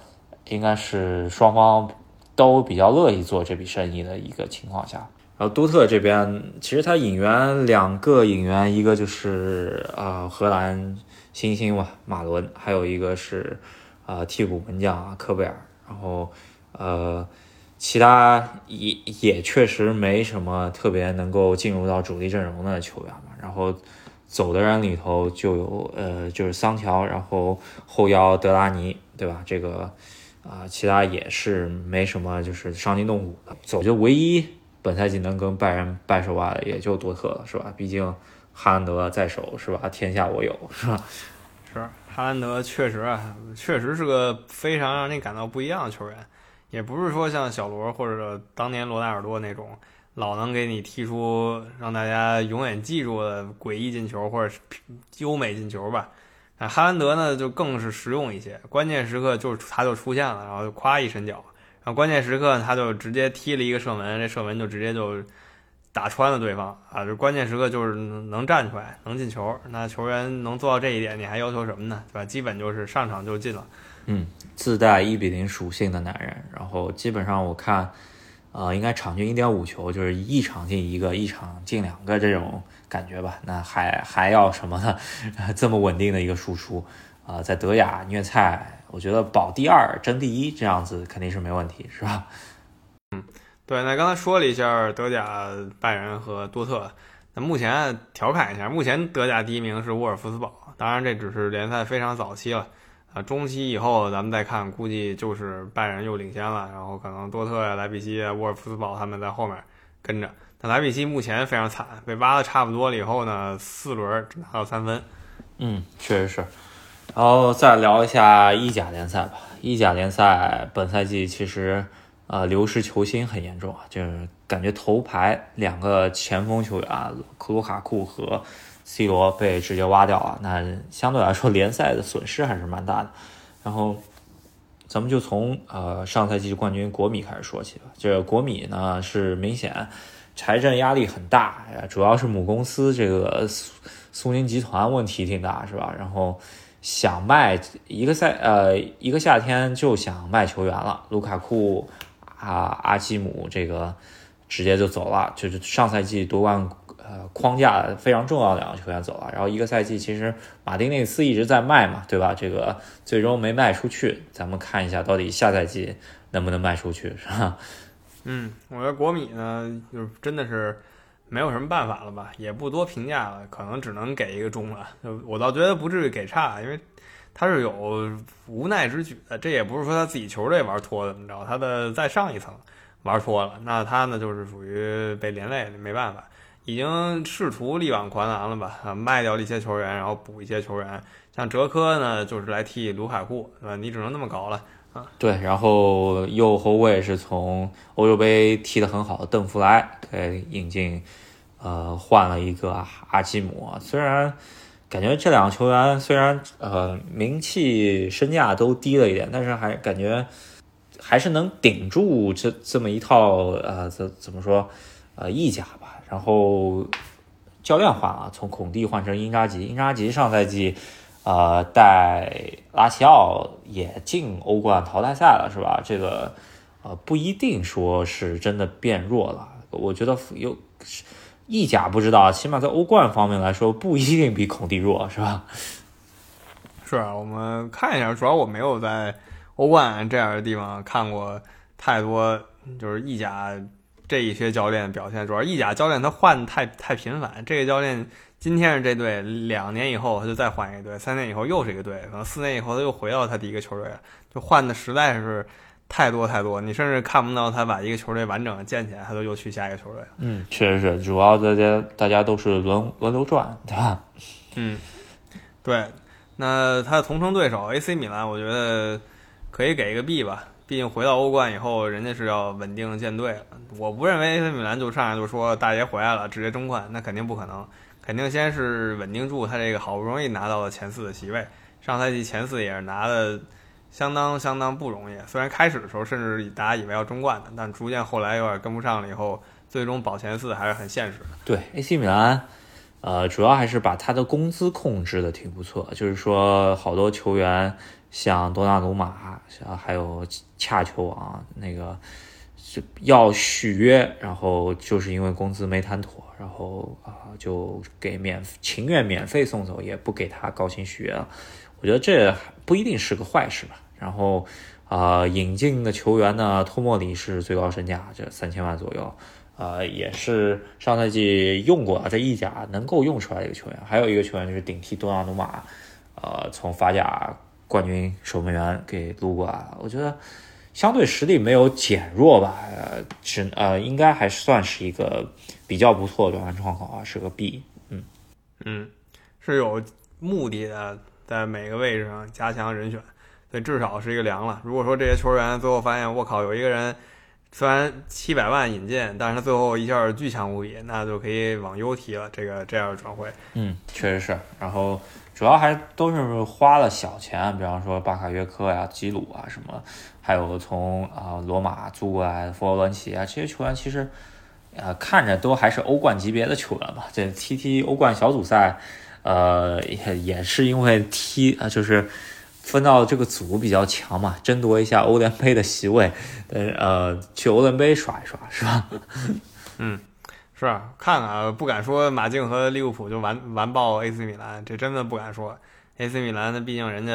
应该是双方都比较乐意做这笔生意的一个情况下。然后多特这边其实他引援两个引援，一个就是啊荷兰新星吧马伦，还有一个是啊替补门将啊科贝尔。然后呃其他也也确实没什么特别能够进入到主力阵容的球员嘛。然后。走的人里头就有呃，就是桑乔，然后后腰德拉尼，对吧？这个啊，其他也是没什么，就是伤筋动骨的。走就唯一本赛季能跟拜仁掰手腕的，也就多特了，是吧？毕竟哈兰德在手，是吧？天下我有，是吧？是哈兰德确实啊，确实是个非常让你感到不一样的球员，也不是说像小罗或者当年罗纳尔多那种。老能给你踢出让大家永远记住的诡异进球或者优美进球吧，那哈兰德呢就更是实用一些，关键时刻就是他就出现了，然后就咵一伸脚，然后关键时刻他就直接踢了一个射门，这射门就直接就打穿了对方啊！就关键时刻就是能站出来能进球，那球员能做到这一点，你还要求什么呢？对吧？基本就是上场就进了，嗯，自带一比零属性的男人，然后基本上我看。呃，应该场均一点五球，就是一场进一个，一场进两个这种感觉吧。那还还要什么呢？这么稳定的一个输出，啊，在德甲虐菜，我觉得保第二争第一这样子肯定是没问题，是吧？嗯，对。那刚才说了一下德甲拜仁和多特，那目前调侃一下，目前德甲第一名是沃尔夫斯堡，当然这只是联赛非常早期了。啊，中期以后咱们再看，估计就是拜仁又领先了，然后可能多特呀、莱比锡啊、沃尔夫斯堡他们在后面跟着。那莱比锡目前非常惨，被挖的差不多了以后呢，四轮只拿到三分。嗯，确实是。然后再聊一下意甲联赛吧。意甲联赛本赛季其实呃流失球星很严重啊，就是感觉头牌两个前锋球员啊，卢卡库和。C 罗被直接挖掉了，那相对来说联赛的损失还是蛮大的。然后，咱们就从呃上赛季冠军国米开始说起吧。这国米呢是明显财政压力很大，主要是母公司这个苏宁集团问题挺大，是吧？然后想卖一个赛呃一个夏天就想卖球员了，卢卡库啊阿基姆这个直接就走了，就是上赛季夺冠。呃，框架非常重要的两个球员走了，然后一个赛季其实马丁内斯一直在卖嘛，对吧？这个最终没卖出去，咱们看一下到底下赛季能不能卖出去，是吧？嗯，我觉得国米呢，就是真的是没有什么办法了吧，也不多评价了，可能只能给一个中了。就我倒觉得不至于给差，因为他是有无奈之举的，这也不是说他自己球队玩脱怎么着，他的在上一层玩脱了，那他呢就是属于被连累，没办法。已经试图力挽狂澜了吧？啊，卖掉了一些球员，然后补一些球员。像哲科呢，就是来替卢卡库，对吧？你只能那么搞了对，然后右后卫是从欧洲杯踢得很好的邓弗莱给引进，呃，换了一个阿基姆。虽然感觉这两个球员虽然呃名气身价都低了一点，但是还感觉还是能顶住这这么一套呃怎怎么说呃意甲吧。然后教练换了，从孔蒂换成英扎吉。英扎吉上赛季，呃，带拉齐奥也进欧冠淘汰赛了，是吧？这个呃不一定说是真的变弱了。我觉得有意甲不知道，起码在欧冠方面来说，不一定比孔蒂弱，是吧？是啊，我们看一下，主要我没有在欧冠这样的地方看过太多，就是意甲。这一些教练表现，主要意甲教练他换太太频繁。这个教练今天是这队，两年以后他就再换一个队，三年以后又是一个队，可能四年以后他又回到他第一个球队，就换的实在是太多太多。你甚至看不到他把一个球队完整的建起来，他都又去下一个球队了。嗯，确实是，主要大家大家都是轮轮流转，对吧？嗯，对。那他的同城对手 AC 米兰，我觉得可以给一个 B 吧。毕竟回到欧冠以后，人家是要稳定建队了。我不认为 AC 米兰就上来就说大爷回来了，直接争冠，那肯定不可能。肯定先是稳定住他这个好不容易拿到了前四的席位。上赛季前四也是拿的相当相当不容易。虽然开始的时候甚至大家以为要争冠的，但逐渐后来有点跟不上了，以后最终保前四还是很现实的。对 AC 米兰。呃，主要还是把他的工资控制的挺不错，就是说好多球员像多纳鲁马，像还有恰球王那个就要续约，然后就是因为工资没谈妥，然后啊就给免情愿免费送走，也不给他高薪续约了。我觉得这不一定是个坏事吧。然后啊，引进的球员呢，托莫里是最高身价，这三千万左右。呃，也是上赛季用过啊，在意甲能够用出来的一个球员，还有一个球员就是顶替多纳鲁马，呃，从法甲冠军守门员给撸过来了。我觉得相对实力没有减弱吧，呃，只呃应该还算是一个比较不错的转换窗口啊，是个 B。嗯嗯，是有目的的，在每个位置上加强人选，所以至少是一个良了。如果说这些球员最后发现我靠有一个人。虽然七百万引进，但是他最后一下巨强无比，那就可以往优提了。这个这样的转会，嗯，确实是。然后主要还都是花了小钱，比方说巴卡约科呀、基鲁啊什么，还有从啊罗马租过来的佛罗伦齐啊这些球员，其实呃看着都还是欧冠级别的球员吧。这踢踢欧冠小组赛，呃也也是因为踢啊就是。分到这个组比较强嘛，争夺一下欧联杯的席位，呃，去欧联杯耍一耍是吧？嗯，是啊，看看，不敢说马竞和利物浦就完完爆 AC 米兰，这真的不敢说。AC 米兰那，毕竟人家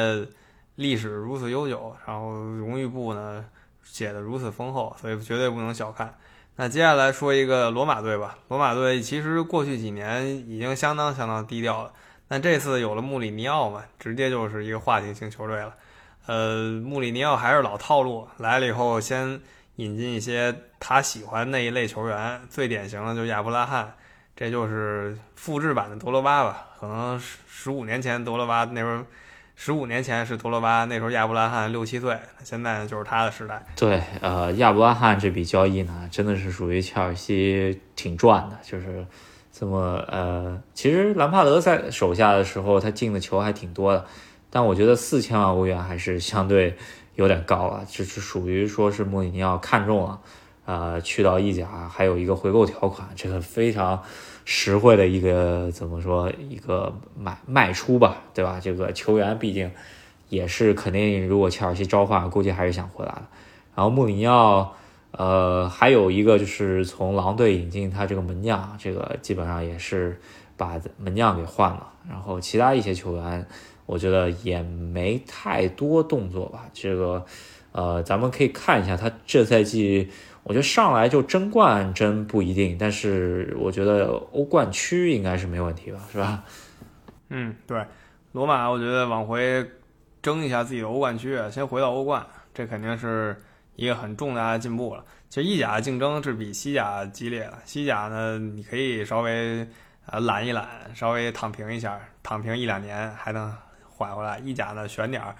历史如此悠久，然后荣誉簿呢写的如此丰厚，所以绝对不能小看。那接下来说一个罗马队吧，罗马队其实过去几年已经相当相当低调了。但这次有了穆里尼奥嘛，直接就是一个话题性球队了。呃，穆里尼奥还是老套路，来了以后先引进一些他喜欢那一类球员，最典型的就是亚布拉罕，这就是复制版的德罗巴吧。可能十十五年前德罗巴那时候，十五年前是德罗巴，那时候亚布拉罕六七岁，现在就是他的时代。对，呃，亚布拉罕这笔交易呢，真的是属于切尔西挺赚的，就是。这么呃，其实兰帕德在手下的时候，他进的球还挺多的，但我觉得四千万欧元还是相对有点高了，就是属于说是穆里尼奥看中了，呃，去到意甲还有一个回购条款，这个非常实惠的一个怎么说一个买卖出吧，对吧？这个球员毕竟也是肯定，如果切尔西召唤，估计还是想回来的。然后穆里尼奥。呃，还有一个就是从狼队引进他这个门将，这个基本上也是把门将给换了。然后其他一些球员，我觉得也没太多动作吧。这个，呃，咱们可以看一下他这赛季，我觉得上来就争冠真不一定，但是我觉得欧冠区应该是没问题吧，是吧？嗯，对，罗马我觉得往回争一下自己的欧冠区，先回到欧冠，这肯定是。一个很重大的进步了。其实意甲竞争是比西甲激烈的。西甲呢，你可以稍微呃懒一懒，稍微躺平一下，躺平一两年还能缓回来。意甲呢，选点儿。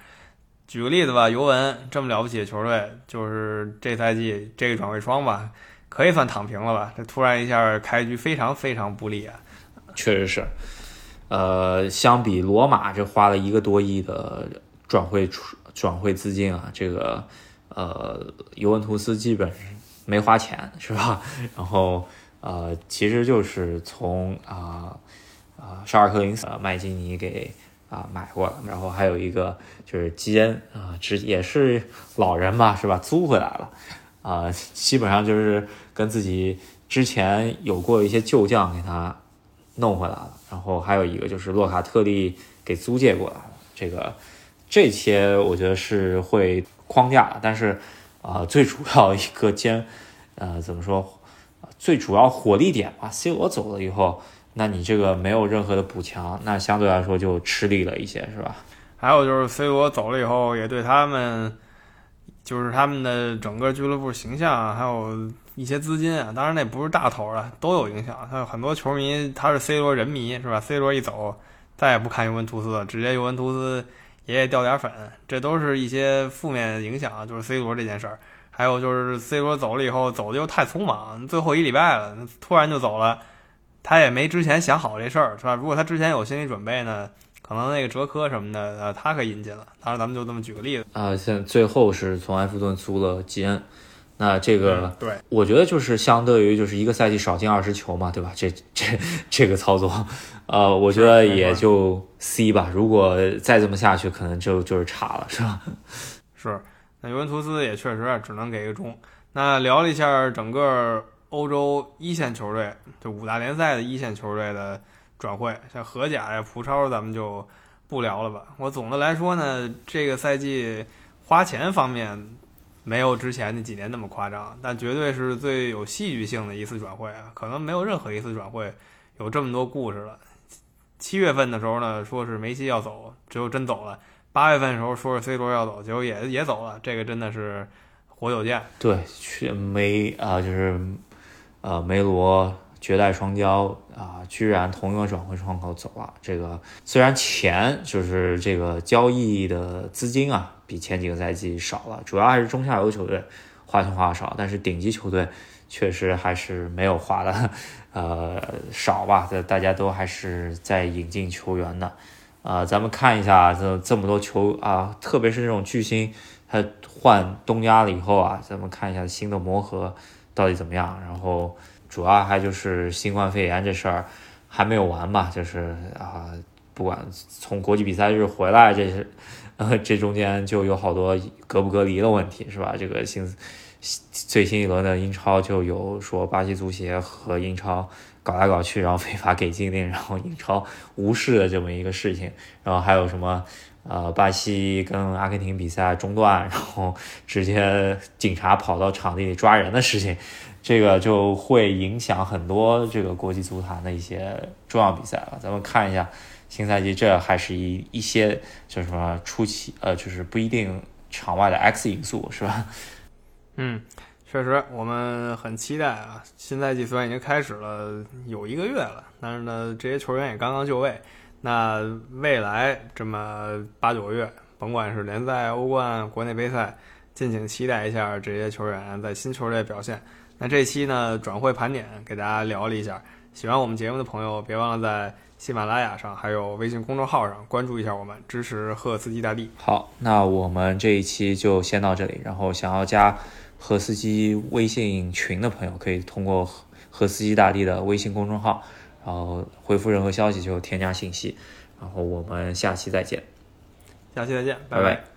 举个例子吧，尤文这么了不起的球队，就是这赛季这个转会窗吧，可以算躺平了吧？这突然一下开局非常非常不利啊！确实是，呃，相比罗马这花了一个多亿的转会转会资金啊，这个。呃，尤文图斯基本没花钱是吧？然后呃，其实就是从啊啊沙尔克林斯麦基尼给啊买过了，然后还有一个就是基恩啊，只也是老人嘛是吧？租回来了啊，基本上就是跟自己之前有过一些旧将给他弄回来了，然后还有一个就是洛卡特利给租借过来了，这个这些我觉得是会。框架，但是，啊，最主要一个兼，呃，怎么说，最主要火力点吧。C 罗走了以后，那你这个没有任何的补强，那相对来说就吃力了一些，是吧？还有就是 C 罗走了以后，也对他们，就是他们的整个俱乐部形象，还有一些资金啊，当然那不是大头了，都有影响。他有很多球迷他是 C 罗人迷，是吧？C 罗一走，再也不看尤文图斯了，直接尤文图斯爷爷掉点粉，这都是一些负面影响。就是 C 罗这件事儿，还有就是 C 罗走了以后，走的又太匆忙，最后一礼拜了，突然就走了，他也没之前想好这事儿，是吧？如果他之前有心理准备呢？可能那个哲科什么的，呃，他可以引进了。当然，咱们就这么举个例子啊。现在最后是从埃弗顿租了基恩，那这个对，我觉得就是相对于就是一个赛季少进二十球嘛，对吧？这这这个操作，呃，我觉得也就 C 吧。如果再这么下去，可能就就是差了，是吧？是。那尤文图斯也确实只能给一个中。那聊了一下整个欧洲一线球队，就五大联赛的一线球队的。转会像荷甲呀、葡超，咱们就不聊了吧。我总的来说呢，这个赛季花钱方面没有之前那几年那么夸张，但绝对是最有戏剧性的一次转会啊！可能没有任何一次转会有这么多故事了。七月份的时候呢，说是梅西要走，只有真走了；八月份的时候说是 C 罗要走，结果也也走了。这个真的是活久见。对，去没啊，就是呃梅罗。绝代双骄啊，居然同一个转会窗口走了。这个虽然钱就是这个交易的资金啊，比前几个赛季少了，主要还是中下游球队花钱花的少，但是顶级球队确实还是没有花的，呃少吧。这大家都还是在引进球员的啊。咱们看一下这这么多球啊，特别是这种巨星，他换东家了以后啊，咱们看一下新的磨合到底怎么样，然后。主要还就是新冠肺炎这事儿还没有完吧，就是啊，不管从国际比赛日回来，这是呃这中间就有好多隔不隔离的问题，是吧？这个新最新一轮的英超就有说巴西足协和英超搞来搞去，然后非法给禁令，然后英超无视的这么一个事情，然后还有什么呃巴西跟阿根廷比赛中断，然后直接警察跑到场地里抓人的事情。这个就会影响很多这个国际足坛的一些重要比赛了。咱们看一下新赛季，这还是一一些就是什么初期，呃，就是不一定场外的 X 因素，是吧？嗯，确实，我们很期待啊。新赛季虽然已经开始了有一个月了，但是呢，这些球员也刚刚就位。那未来这么八九个月，甭管是联赛、欧冠、国内杯赛，敬请期待一下这些球员在新球队表现。那这期呢转会盘点给大家聊了一下，喜欢我们节目的朋友别忘了在喜马拉雅上还有微信公众号上关注一下我们，支持赫斯基大帝。好，那我们这一期就先到这里。然后想要加赫斯基微信群的朋友，可以通过赫斯基大帝的微信公众号，然后回复任何消息就添加信息。然后我们下期再见，下期再见，拜拜。